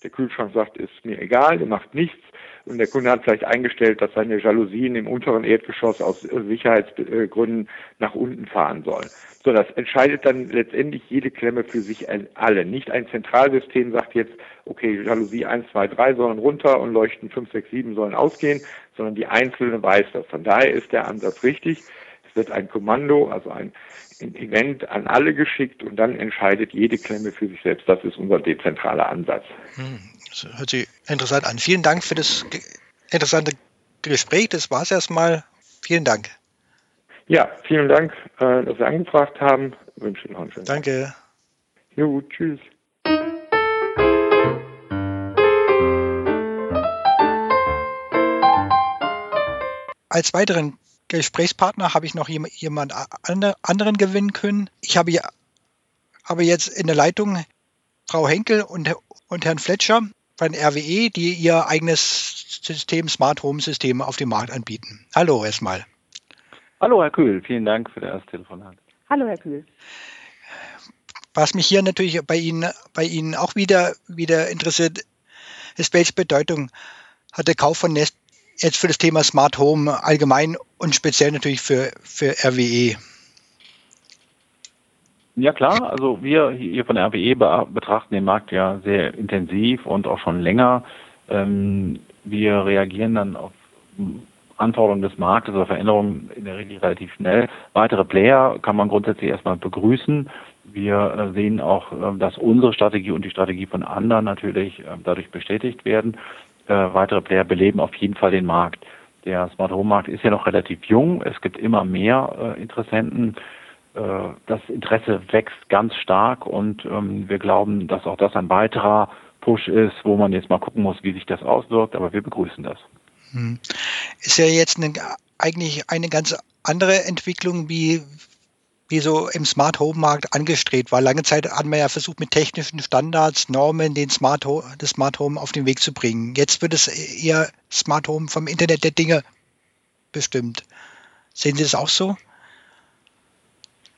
der Kühlschrank sagt, ist mir egal, der macht nichts. Und der Kunde hat vielleicht eingestellt, dass seine Jalousien im unteren Erdgeschoss aus Sicherheitsgründen nach unten fahren sollen. So, das entscheidet dann letztendlich jede Klemme für sich alle. Nicht ein Zentralsystem sagt jetzt, okay, Jalousie 1, 2, 3 sollen runter und Leuchten 5, 6, 7 sollen ausgehen, sondern die Einzelne weiß das. Von daher ist der Ansatz richtig. Es wird ein Kommando, also ein Event an alle geschickt und dann entscheidet jede Klemme für sich selbst. Das ist unser dezentraler Ansatz. Hm, das hört sich interessant an. Vielen Dank für das interessante Gespräch. Das war es erstmal. Vielen Dank. Ja, vielen Dank, äh, dass Sie angefragt haben. Ich wünsche Ihnen noch einen schönen Danke. Tag. Jo, tschüss. Als weiteren Gesprächspartner habe ich noch jemand anderen gewinnen können. Ich habe aber jetzt in der Leitung Frau Henkel und, und Herrn Fletcher von RWE, die ihr eigenes System, Smart Home System auf dem Markt anbieten. Hallo erstmal. Hallo, Herr Kühl, vielen Dank für das Telefonat. Hallo, Herr Kühl. Was mich hier natürlich bei Ihnen, bei Ihnen auch wieder, wieder interessiert, ist, welche Bedeutung hat der Kauf von Nest jetzt für das Thema Smart Home allgemein und speziell natürlich für, für RWE? Ja klar, also wir hier von RWE betrachten den Markt ja sehr intensiv und auch schon länger. Ähm, wir reagieren dann auf Anforderungen des Marktes oder Veränderungen in der Regel relativ schnell. Weitere Player kann man grundsätzlich erstmal begrüßen. Wir äh, sehen auch, äh, dass unsere Strategie und die Strategie von anderen natürlich äh, dadurch bestätigt werden. Weitere Player beleben auf jeden Fall den Markt. Der Smart Home Markt ist ja noch relativ jung. Es gibt immer mehr Interessenten. Das Interesse wächst ganz stark und ähm, wir glauben, dass auch das ein weiterer Push ist, wo man jetzt mal gucken muss, wie sich das auswirkt, aber wir begrüßen das. Hm. Ist ja jetzt eine, eigentlich eine ganz andere Entwicklung, wie, wie so im Smart Home Markt angestrebt war. Lange Zeit hat man ja versucht, mit technischen Standards, Normen den Smart Home, das Smart Home auf den Weg zu bringen. Jetzt wird es eher Smart Home vom Internet der Dinge bestimmt. Sehen Sie das auch so?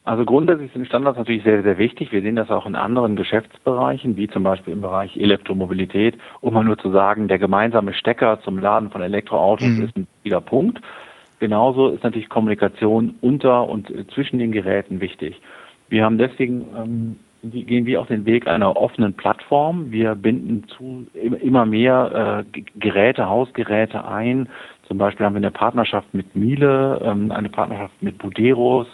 Also grundsätzlich sind Standards natürlich sehr, sehr wichtig. Wir sehen das auch in anderen Geschäftsbereichen, wie zum Beispiel im Bereich Elektromobilität, um mal nur zu sagen, der gemeinsame Stecker zum Laden von Elektroautos mhm. ist ein wichtiger Punkt. Genauso ist natürlich Kommunikation unter und zwischen den Geräten wichtig. Wir haben deswegen ähm, gehen wir auch den Weg einer offenen Plattform. Wir binden zu immer mehr äh, Geräte, Hausgeräte ein. Zum Beispiel haben wir eine Partnerschaft mit Miele, ähm, eine Partnerschaft mit Buderos,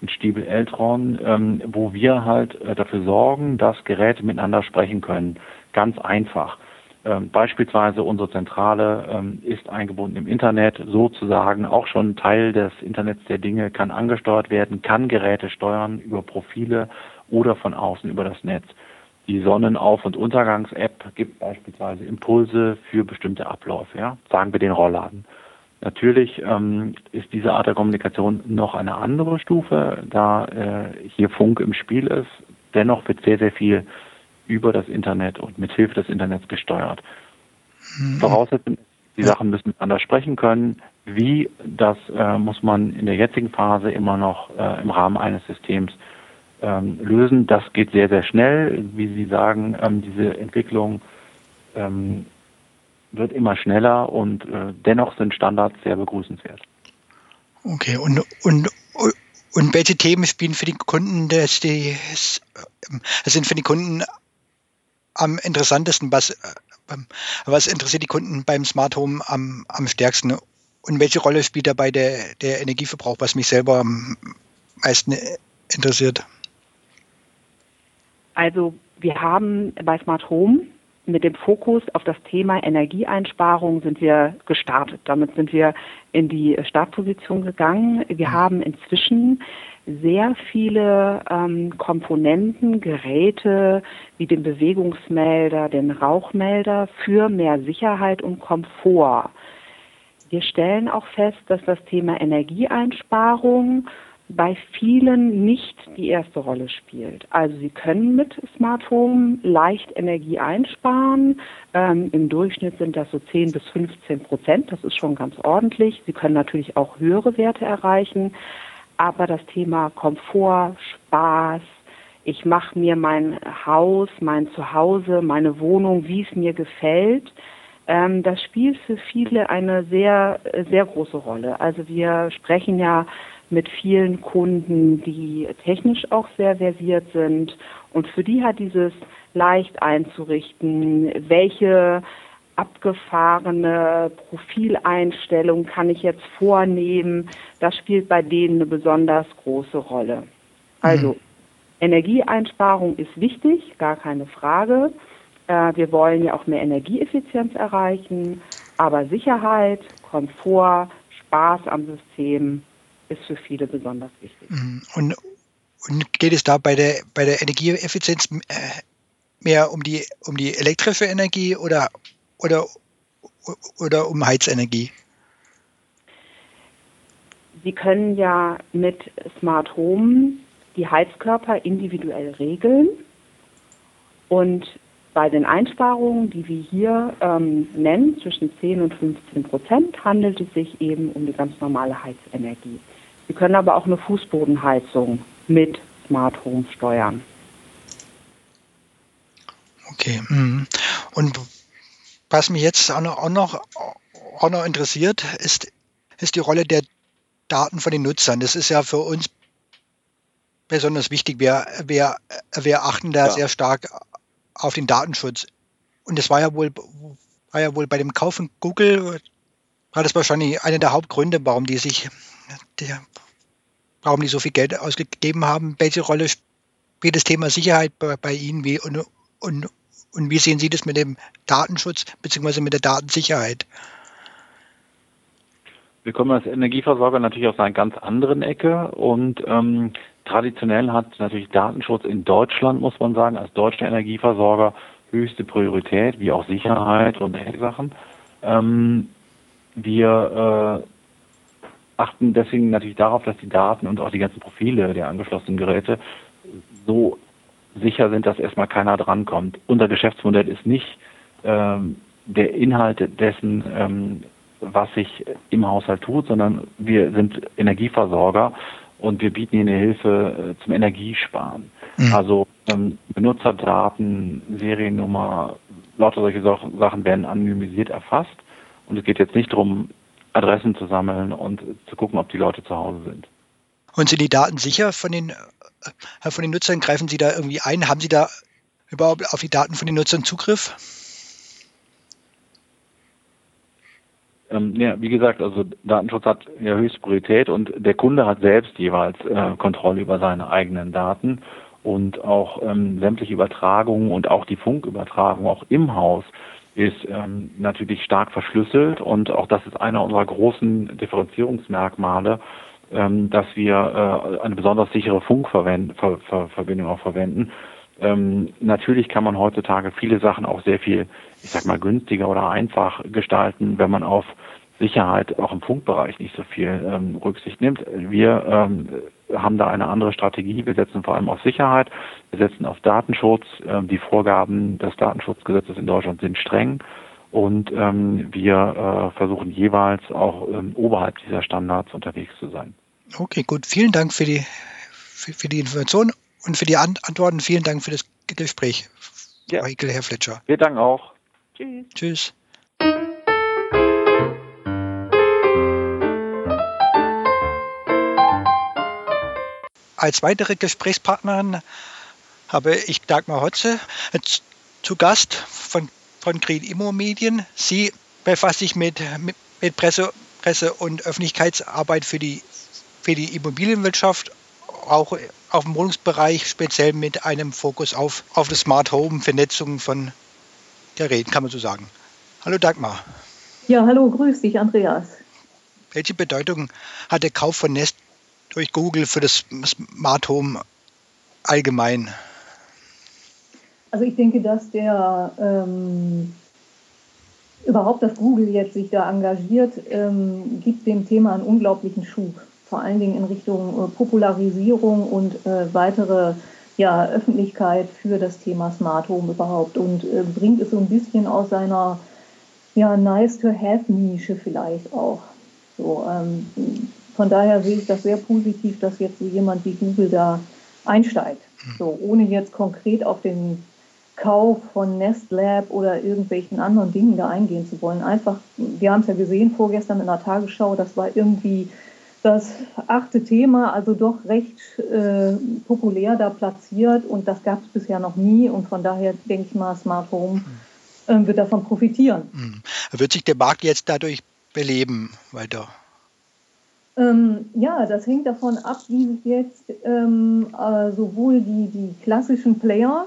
mit Stiebel Eltron, ähm, wo wir halt äh, dafür sorgen, dass Geräte miteinander sprechen können. Ganz einfach. Ähm, beispielsweise unsere Zentrale ähm, ist eingebunden im Internet, sozusagen auch schon Teil des Internets der Dinge, kann angesteuert werden, kann Geräte steuern über Profile oder von außen über das Netz. Die Sonnenauf- und Untergangs-App gibt beispielsweise Impulse für bestimmte Abläufe, ja? sagen wir den Rollladen. Natürlich ähm, ist diese Art der Kommunikation noch eine andere Stufe, da äh, hier Funk im Spiel ist. Dennoch wird sehr, sehr viel über das Internet und mit Hilfe des Internets gesteuert. Mhm. Voraussetzung die Sachen müssen miteinander sprechen können. Wie, das äh, muss man in der jetzigen Phase immer noch äh, im Rahmen eines Systems ähm, lösen. Das geht sehr, sehr schnell. Wie Sie sagen, ähm, diese Entwicklung ähm, wird immer schneller und äh, dennoch sind Standards sehr begrüßenswert. Okay, und, und, und welche Themen spielen für die Kunden das, die, sind für die Kunden am interessantesten? Was, äh, was interessiert die Kunden beim Smart Home am, am stärksten? Und welche Rolle spielt dabei der, der Energieverbrauch, was mich selber am meisten interessiert? Also wir haben bei Smart Home mit dem Fokus auf das Thema Energieeinsparung sind wir gestartet. Damit sind wir in die Startposition gegangen. Wir haben inzwischen sehr viele ähm, Komponenten, Geräte wie den Bewegungsmelder, den Rauchmelder für mehr Sicherheit und Komfort. Wir stellen auch fest, dass das Thema Energieeinsparung bei vielen nicht die erste Rolle spielt. Also sie können mit Smart Home leicht Energie einsparen. Ähm, Im Durchschnitt sind das so 10 bis 15 Prozent. Das ist schon ganz ordentlich. Sie können natürlich auch höhere Werte erreichen. Aber das Thema Komfort, Spaß, ich mache mir mein Haus, mein Zuhause, meine Wohnung, wie es mir gefällt, ähm, das spielt für viele eine sehr, sehr große Rolle. Also wir sprechen ja mit vielen Kunden, die technisch auch sehr versiert sind. Und für die hat dieses leicht einzurichten, welche abgefahrene Profileinstellung kann ich jetzt vornehmen, das spielt bei denen eine besonders große Rolle. Also mhm. Energieeinsparung ist wichtig, gar keine Frage. Äh, wir wollen ja auch mehr Energieeffizienz erreichen, aber Sicherheit, Komfort, Spaß am System, ist für viele besonders wichtig. Mhm. Und, und geht es da bei der, bei der Energieeffizienz äh, mehr um die, um die elektrische Energie oder, oder, oder um Heizenergie? Sie können ja mit Smart Home die Heizkörper individuell regeln und bei den Einsparungen, die wir hier ähm, nennen, zwischen 10 und 15 Prozent, handelt es sich eben um die ganz normale Heizenergie. Sie können aber auch eine Fußbodenheizung mit Smart Home steuern. Okay. Mhm. Und was mich jetzt auch noch, auch noch, auch noch interessiert, ist, ist die Rolle der Daten von den Nutzern. Das ist ja für uns besonders wichtig. Wir, wir, wir achten da ja. sehr stark auf den Datenschutz. Und das war ja wohl, war ja wohl bei dem Kauf von Google, war das wahrscheinlich einer der Hauptgründe, warum die sich der, warum die so viel Geld ausgegeben haben. Welche Rolle spielt das Thema Sicherheit bei, bei Ihnen wie, und, und, und wie sehen Sie das mit dem Datenschutz bzw. mit der Datensicherheit? Wir kommen als Energieversorger natürlich aus einer ganz anderen Ecke und ähm, traditionell hat natürlich Datenschutz in Deutschland, muss man sagen, als deutscher Energieversorger höchste Priorität, wie auch Sicherheit und solche Sachen. Ähm, wir äh, achten deswegen natürlich darauf, dass die Daten und auch die ganzen Profile der angeschlossenen Geräte so sicher sind, dass erstmal keiner drankommt. Unser Geschäftsmodell ist nicht ähm, der Inhalt dessen, ähm, was sich im Haushalt tut, sondern wir sind Energieversorger und wir bieten ihnen Hilfe äh, zum Energiesparen. Mhm. Also ähm, Benutzerdaten, Seriennummer, lauter solche Sachen werden anonymisiert erfasst. Und es geht jetzt nicht darum, Adressen zu sammeln und zu gucken, ob die Leute zu Hause sind. Und sind die Daten sicher von den, äh, von den Nutzern? Greifen Sie da irgendwie ein? Haben Sie da überhaupt auf die Daten von den Nutzern Zugriff? Ähm, ja, wie gesagt, also Datenschutz hat ja höchste Priorität und der Kunde hat selbst jeweils äh, Kontrolle über seine eigenen Daten und auch ähm, sämtliche Übertragungen und auch die Funkübertragung auch im Haus ist ähm, natürlich stark verschlüsselt und auch das ist einer unserer großen Differenzierungsmerkmale, ähm, dass wir äh, eine besonders sichere Funkverbindung auch verwenden. Ähm, natürlich kann man heutzutage viele Sachen auch sehr viel, ich sag mal, günstiger oder einfach gestalten, wenn man auf Sicherheit auch im Funkbereich nicht so viel ähm, Rücksicht nimmt. Wir ähm, haben da eine andere Strategie. Wir setzen vor allem auf Sicherheit. Wir setzen auf Datenschutz. Ähm, die Vorgaben des Datenschutzgesetzes in Deutschland sind streng. Und ähm, wir äh, versuchen jeweils auch ähm, oberhalb dieser Standards unterwegs zu sein. Okay, gut. Vielen Dank für die, für, für die Information und für die Antworten. Vielen Dank für das Gespräch, ja. Michael Herr Fletcher. Wir danken auch. Tschüss. Tschüss. Als weitere Gesprächspartnerin habe ich Dagmar Hotze zu Gast von, von Green Immo Medien. Sie befasst sich mit, mit, mit Presse, Presse und Öffentlichkeitsarbeit für die, für die Immobilienwirtschaft, auch auf dem Wohnungsbereich, speziell mit einem Fokus auf, auf das Smart Home, Vernetzung von Geräten, kann man so sagen. Hallo Dagmar. Ja, hallo, grüß dich, Andreas. Welche Bedeutung hat der Kauf von Nest durch Google für das Smart Home allgemein? Also ich denke, dass der ähm, überhaupt, dass Google jetzt sich da engagiert, ähm, gibt dem Thema einen unglaublichen Schub. Vor allen Dingen in Richtung äh, Popularisierung und äh, weitere ja, Öffentlichkeit für das Thema Smart Home überhaupt und äh, bringt es so ein bisschen aus seiner ja, nice-to-have-Nische vielleicht auch. So, ähm, von daher sehe ich das sehr positiv, dass jetzt so jemand wie Google da einsteigt. Hm. So, ohne jetzt konkret auf den Kauf von Nest Lab oder irgendwelchen anderen Dingen da eingehen zu wollen. Einfach, wir haben es ja gesehen vorgestern in der Tagesschau, das war irgendwie das achte Thema, also doch recht äh, populär da platziert und das gab es bisher noch nie und von daher denke ich mal, Smart Home äh, wird davon profitieren. Hm. Wird sich der Markt jetzt dadurch beleben weiter? Ähm, ja, das hängt davon ab, wie sich jetzt ähm, äh, sowohl die, die klassischen Player,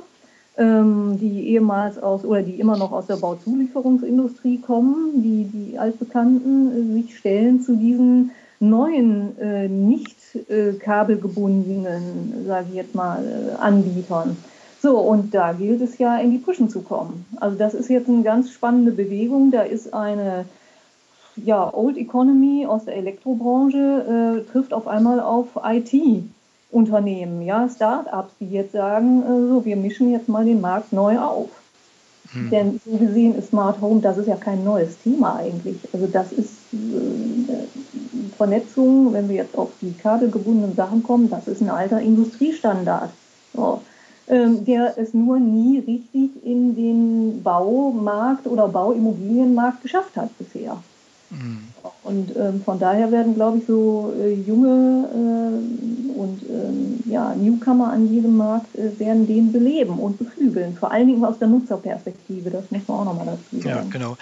ähm, die ehemals aus oder die immer noch aus der Bauzulieferungsindustrie kommen, die, die altbekannten, äh, sich stellen zu diesen neuen, äh, nicht äh, kabelgebundenen, sage ich jetzt mal, äh, Anbietern. So, und da gilt es ja, in die Puschen zu kommen. Also das ist jetzt eine ganz spannende Bewegung. Da ist eine ja, Old Economy aus der Elektrobranche äh, trifft auf einmal auf IT-Unternehmen, ja, Start-ups, die jetzt sagen, äh, so, wir mischen jetzt mal den Markt neu auf. Hm. Denn so gesehen ist Smart Home, das ist ja kein neues Thema eigentlich. Also das ist äh, Vernetzung, wenn wir jetzt auf die kabelgebundenen Sachen kommen, das ist ein alter Industriestandard. So. Ähm, der es nur nie richtig in den Baumarkt oder Bauimmobilienmarkt geschafft hat bisher. Mhm. Und ähm, von daher werden, glaube ich, so äh, junge äh, und ähm, ja, Newcomer an diesem Markt äh, werden den beleben und beflügeln. Vor allen Dingen aus der Nutzerperspektive, das muss man auch nochmal dazu sagen. Ja, genau.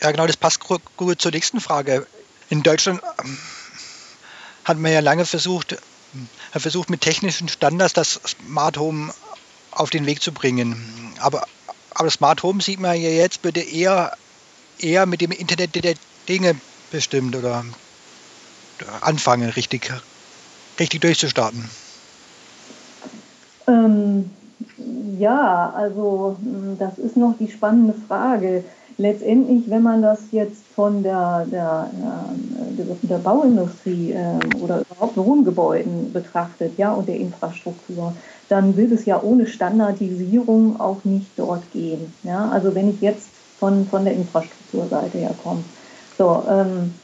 Ja, genau, das passt gut zur nächsten Frage. In Deutschland ähm, hat man ja lange versucht, hat versucht mit technischen Standards das Smart Home auf den Weg zu bringen. Aber, aber Smart Home sieht man ja jetzt bitte eher, eher mit dem Internet der Dinge bestimmt oder anfangen, richtig, richtig durchzustarten? Ähm, ja, also hm, das ist noch die spannende Frage. Letztendlich, wenn man das jetzt von der, der, der, der Bauindustrie äh, oder überhaupt Wohngebäuden betrachtet, ja, und der Infrastruktur, dann wird es ja ohne Standardisierung auch nicht dort gehen. Ja? Also wenn ich jetzt von, von der Infrastrukturseite her komme. So, ähm,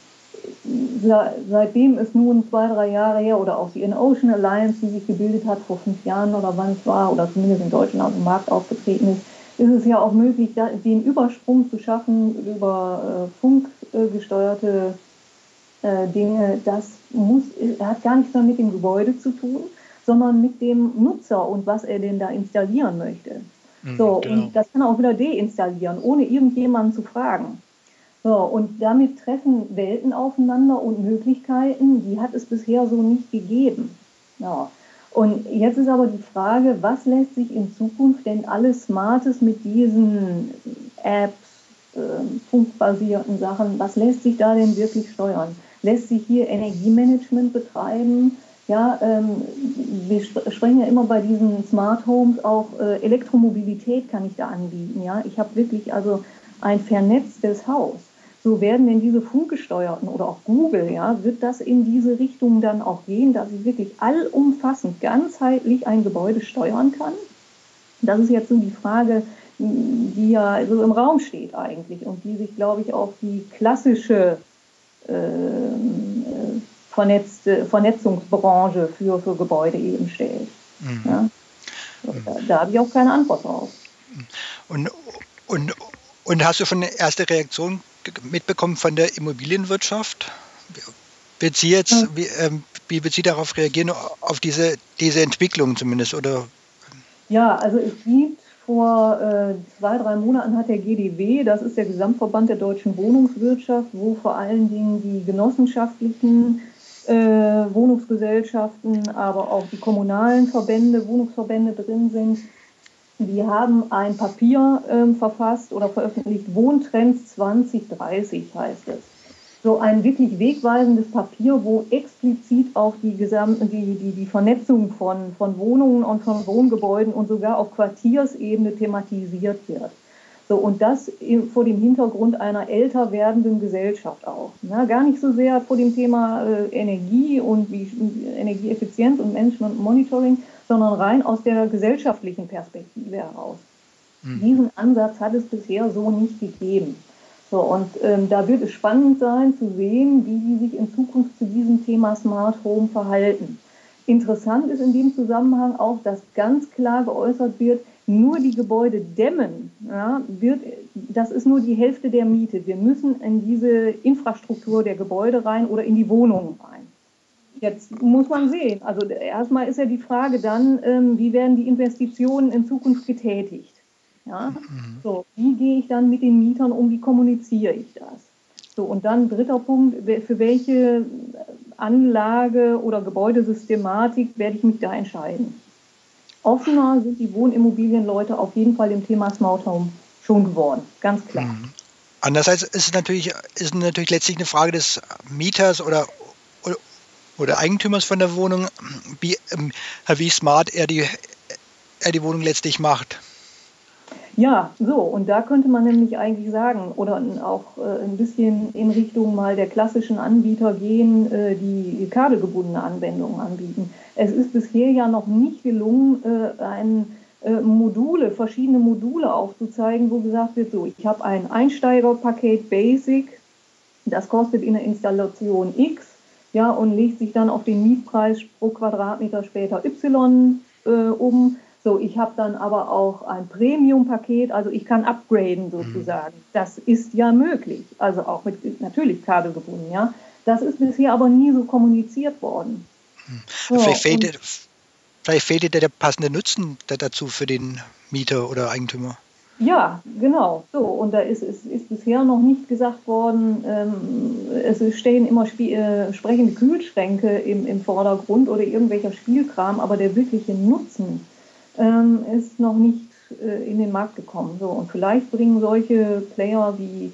seitdem ist nun zwei, drei Jahre her oder auch die In-Ocean Alliance, die sich gebildet hat vor fünf Jahren oder wann es war, oder zumindest in Deutschland auf dem Markt aufgetreten ist, ist es ja auch möglich, den Übersprung zu schaffen über äh, Funk, funkgesteuerte äh, Dinge, das muss, hat gar nichts mehr mit dem Gebäude zu tun, sondern mit dem Nutzer und was er denn da installieren möchte. Mhm, so, genau. und das kann er auch wieder deinstallieren, ohne irgendjemanden zu fragen. So, und damit treffen Welten aufeinander und Möglichkeiten, die hat es bisher so nicht gegeben. Ja. Und jetzt ist aber die Frage, was lässt sich in Zukunft denn alles Smartes mit diesen Apps, äh, funkbasierten Sachen, was lässt sich da denn wirklich steuern? Lässt sich hier Energiemanagement betreiben? Ja, ähm, wir sprechen ja immer bei diesen Smart Homes auch äh, Elektromobilität kann ich da anbieten. Ja, ich habe wirklich also ein vernetztes Haus. So werden denn diese funkgesteuerten oder auch Google, ja, wird das in diese Richtung dann auch gehen, dass ich wirklich allumfassend, ganzheitlich ein Gebäude steuern kann? Das ist jetzt so die Frage, die ja so im Raum steht eigentlich und die sich, glaube ich, auf die klassische ähm, äh, vernetzte, Vernetzungsbranche für, für Gebäude eben stellt. Mhm. Ja? Da, da habe ich auch keine Antwort drauf. Und, und, und hast du schon eine erste Reaktion mitbekommen von der Immobilienwirtschaft? Wird sie jetzt, ja. wie, ähm, wie wird sie darauf reagieren, auf diese, diese Entwicklung zumindest? Oder? Ja, also es gibt vor äh, zwei, drei Monaten hat der GDW, das ist der Gesamtverband der deutschen Wohnungswirtschaft, wo vor allen Dingen die genossenschaftlichen äh, Wohnungsgesellschaften, aber auch die kommunalen Verbände, Wohnungsverbände drin sind, die haben ein Papier äh, verfasst oder veröffentlicht, Wohntrends 2030 heißt es so ein wirklich wegweisendes Papier, wo explizit auch die, gesamte, die, die, die Vernetzung von, von Wohnungen und von Wohngebäuden und sogar auf Quartiersebene thematisiert wird. So, und das vor dem Hintergrund einer älter werdenden Gesellschaft auch. Ne? Gar nicht so sehr vor dem Thema äh, Energie und wie, Energieeffizienz und Management und Monitoring, sondern rein aus der gesellschaftlichen Perspektive heraus. Mhm. Diesen Ansatz hat es bisher so nicht gegeben. So, und ähm, da wird es spannend sein zu sehen, wie die sich in Zukunft zu diesem Thema Smart Home verhalten. Interessant ist in dem Zusammenhang auch, dass ganz klar geäußert wird, nur die Gebäude dämmen, ja, wird, das ist nur die Hälfte der Miete. Wir müssen in diese Infrastruktur der Gebäude rein oder in die Wohnungen rein. Jetzt muss man sehen. Also erstmal ist ja die Frage dann, ähm, wie werden die Investitionen in Zukunft getätigt? Ja? Mhm. So, wie gehe ich dann mit den Mietern um, wie kommuniziere ich das? So, und dann dritter Punkt, für welche Anlage oder Gebäudesystematik werde ich mich da entscheiden? Offener sind die Wohnimmobilienleute auf jeden Fall im Thema Smart Home schon geworden, ganz klar. Mhm. Andererseits ist es natürlich, ist natürlich letztlich eine Frage des Mieters oder, oder, Eigentümers von der Wohnung, wie, ähm, wie smart er die, er die Wohnung letztlich macht. Ja, so, und da könnte man nämlich eigentlich sagen, oder auch äh, ein bisschen in Richtung mal der klassischen Anbieter gehen, äh, die kabelgebundene Anwendungen anbieten. Es ist bisher ja noch nicht gelungen, äh, ein äh, Module, verschiedene Module aufzuzeigen, wo gesagt wird, so, ich habe ein Einsteigerpaket Basic, das kostet in der Installation X, ja, und legt sich dann auf den Mietpreis pro Quadratmeter später Y äh, um so, ich habe dann aber auch ein Premium-Paket, also ich kann upgraden mhm. sozusagen. Mhm. Das ist ja möglich, also auch mit natürlich kabelgebunden, ja. Das ist bisher aber nie so kommuniziert worden. Mhm. So, vielleicht, fehlt vielleicht fehlt dir der passende Nutzen dazu für den Mieter oder Eigentümer. Ja, genau. So, und da ist, ist, ist bisher noch nicht gesagt worden, ähm, es stehen immer Spie äh, sprechende Kühlschränke im, im Vordergrund oder irgendwelcher Spielkram, aber der wirkliche Nutzen ähm, ist noch nicht äh, in den Markt gekommen. So, und vielleicht bringen solche Player wie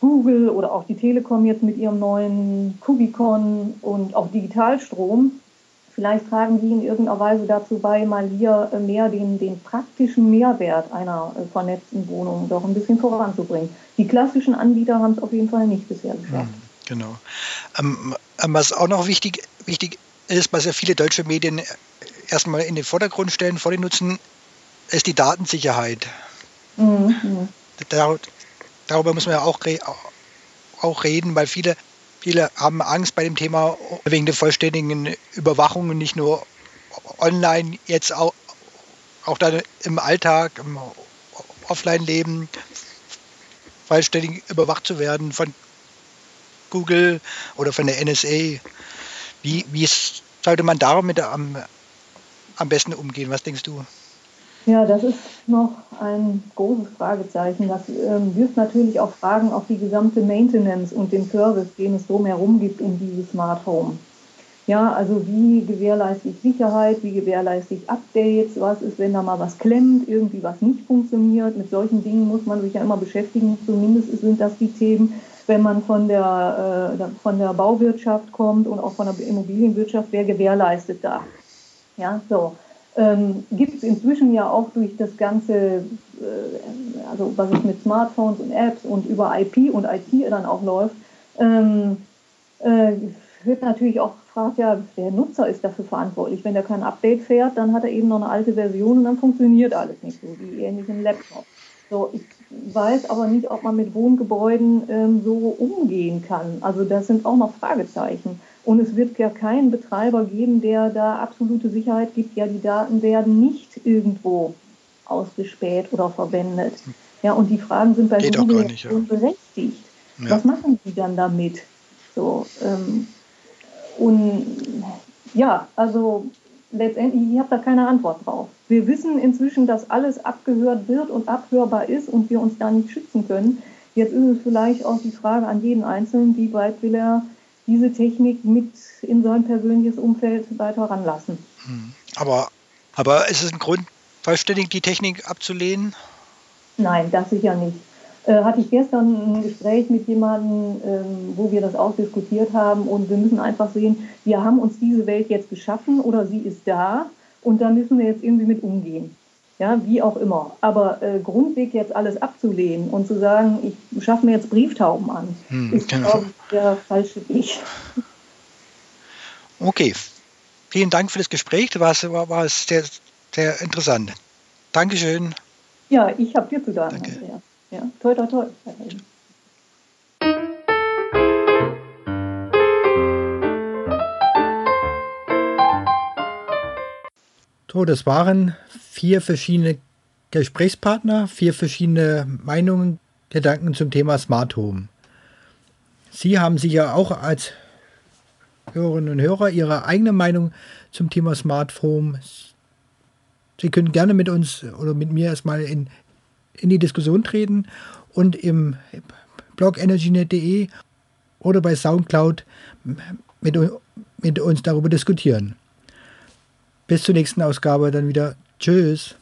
Google oder auch die Telekom jetzt mit ihrem neuen Kubicon und auch Digitalstrom, vielleicht tragen die in irgendeiner Weise dazu bei, mal hier äh, mehr den, den praktischen Mehrwert einer äh, vernetzten Wohnung doch ein bisschen voranzubringen. Die klassischen Anbieter haben es auf jeden Fall nicht bisher geschafft. Hm, genau. Ähm, was auch noch wichtig, wichtig ist, was ja viele deutsche Medien erstmal in den Vordergrund stellen, vor den Nutzen, ist die Datensicherheit. Mhm. Dar darüber muss man ja auch, auch reden, weil viele, viele haben Angst bei dem Thema wegen der vollständigen Überwachung nicht nur online, jetzt auch, auch dann im Alltag, im Offline-Leben vollständig überwacht zu werden von, Google oder von der NSA. Wie, wie sollte man damit am, am besten umgehen? Was denkst du? Ja, das ist noch ein großes Fragezeichen. Das ähm, wirft natürlich auch Fragen auf die gesamte Maintenance und den Service, den es drumherum gibt um dieses Smart Home. Ja, also wie gewährleiste ich Sicherheit, wie gewährleiste ich Updates, was ist, wenn da mal was klemmt, irgendwie was nicht funktioniert. Mit solchen Dingen muss man sich ja immer beschäftigen. Zumindest sind das die Themen, wenn man von der, äh, von der Bauwirtschaft kommt und auch von der Immobilienwirtschaft, wer gewährleistet da. Ja, so. Ähm, gibt es inzwischen ja auch durch das ganze, äh, also was es mit Smartphones und Apps und über IP und IT dann auch läuft, ähm, äh, wird natürlich auch gefragt, ja, der Nutzer ist dafür verantwortlich. Wenn er kein Update fährt, dann hat er eben noch eine alte Version und dann funktioniert alles nicht so, wie ähnlich im Laptop. So, ich weiß aber nicht, ob man mit Wohngebäuden ähm, so umgehen kann. Also das sind auch noch Fragezeichen. Und es wird ja keinen Betreiber geben, der da absolute Sicherheit gibt, ja, die Daten werden nicht irgendwo ausgespäht oder verwendet. Ja, und die Fragen sind bei Geht Google nicht, ja. berechtigt. Ja. Was machen die dann damit? So, ähm, und ja, also letztendlich, ich habe da keine Antwort drauf. Wir wissen inzwischen, dass alles abgehört wird und abhörbar ist und wir uns da nicht schützen können. Jetzt ist es vielleicht auch die Frage an jeden Einzelnen, wie weit will er diese Technik mit in sein persönliches Umfeld weiter ranlassen. Hm. Aber, aber ist es ein Grund, vollständig die Technik abzulehnen? Nein, das sicher nicht. Äh, hatte ich gestern ein Gespräch mit jemandem, ähm, wo wir das auch diskutiert haben und wir müssen einfach sehen, wir haben uns diese Welt jetzt geschaffen oder sie ist da und da müssen wir jetzt irgendwie mit umgehen. Ja, wie auch immer. Aber äh, Grundweg jetzt alles abzulehnen und zu sagen, ich schaffe mir jetzt Brieftauben an, Hm, ist, genau. glaube ich, der falsche Weg. Okay. Vielen Dank für das Gespräch. Das war, war, war sehr, sehr interessant. Dankeschön. Ja, ich habe dir zu danken. Danke. Andreas. Ja, toi, toi, toi. So, das waren vier verschiedene Gesprächspartner, vier verschiedene Meinungen, Gedanken zum Thema Smart Home. Sie haben sicher auch als Hörerinnen und Hörer Ihre eigene Meinung zum Thema Smart Home. Sie können gerne mit uns oder mit mir erstmal in, in die Diskussion treten und im Blog energynet.de oder bei Soundcloud mit, mit uns darüber diskutieren. Bis zur nächsten Ausgabe dann wieder. Tschüss.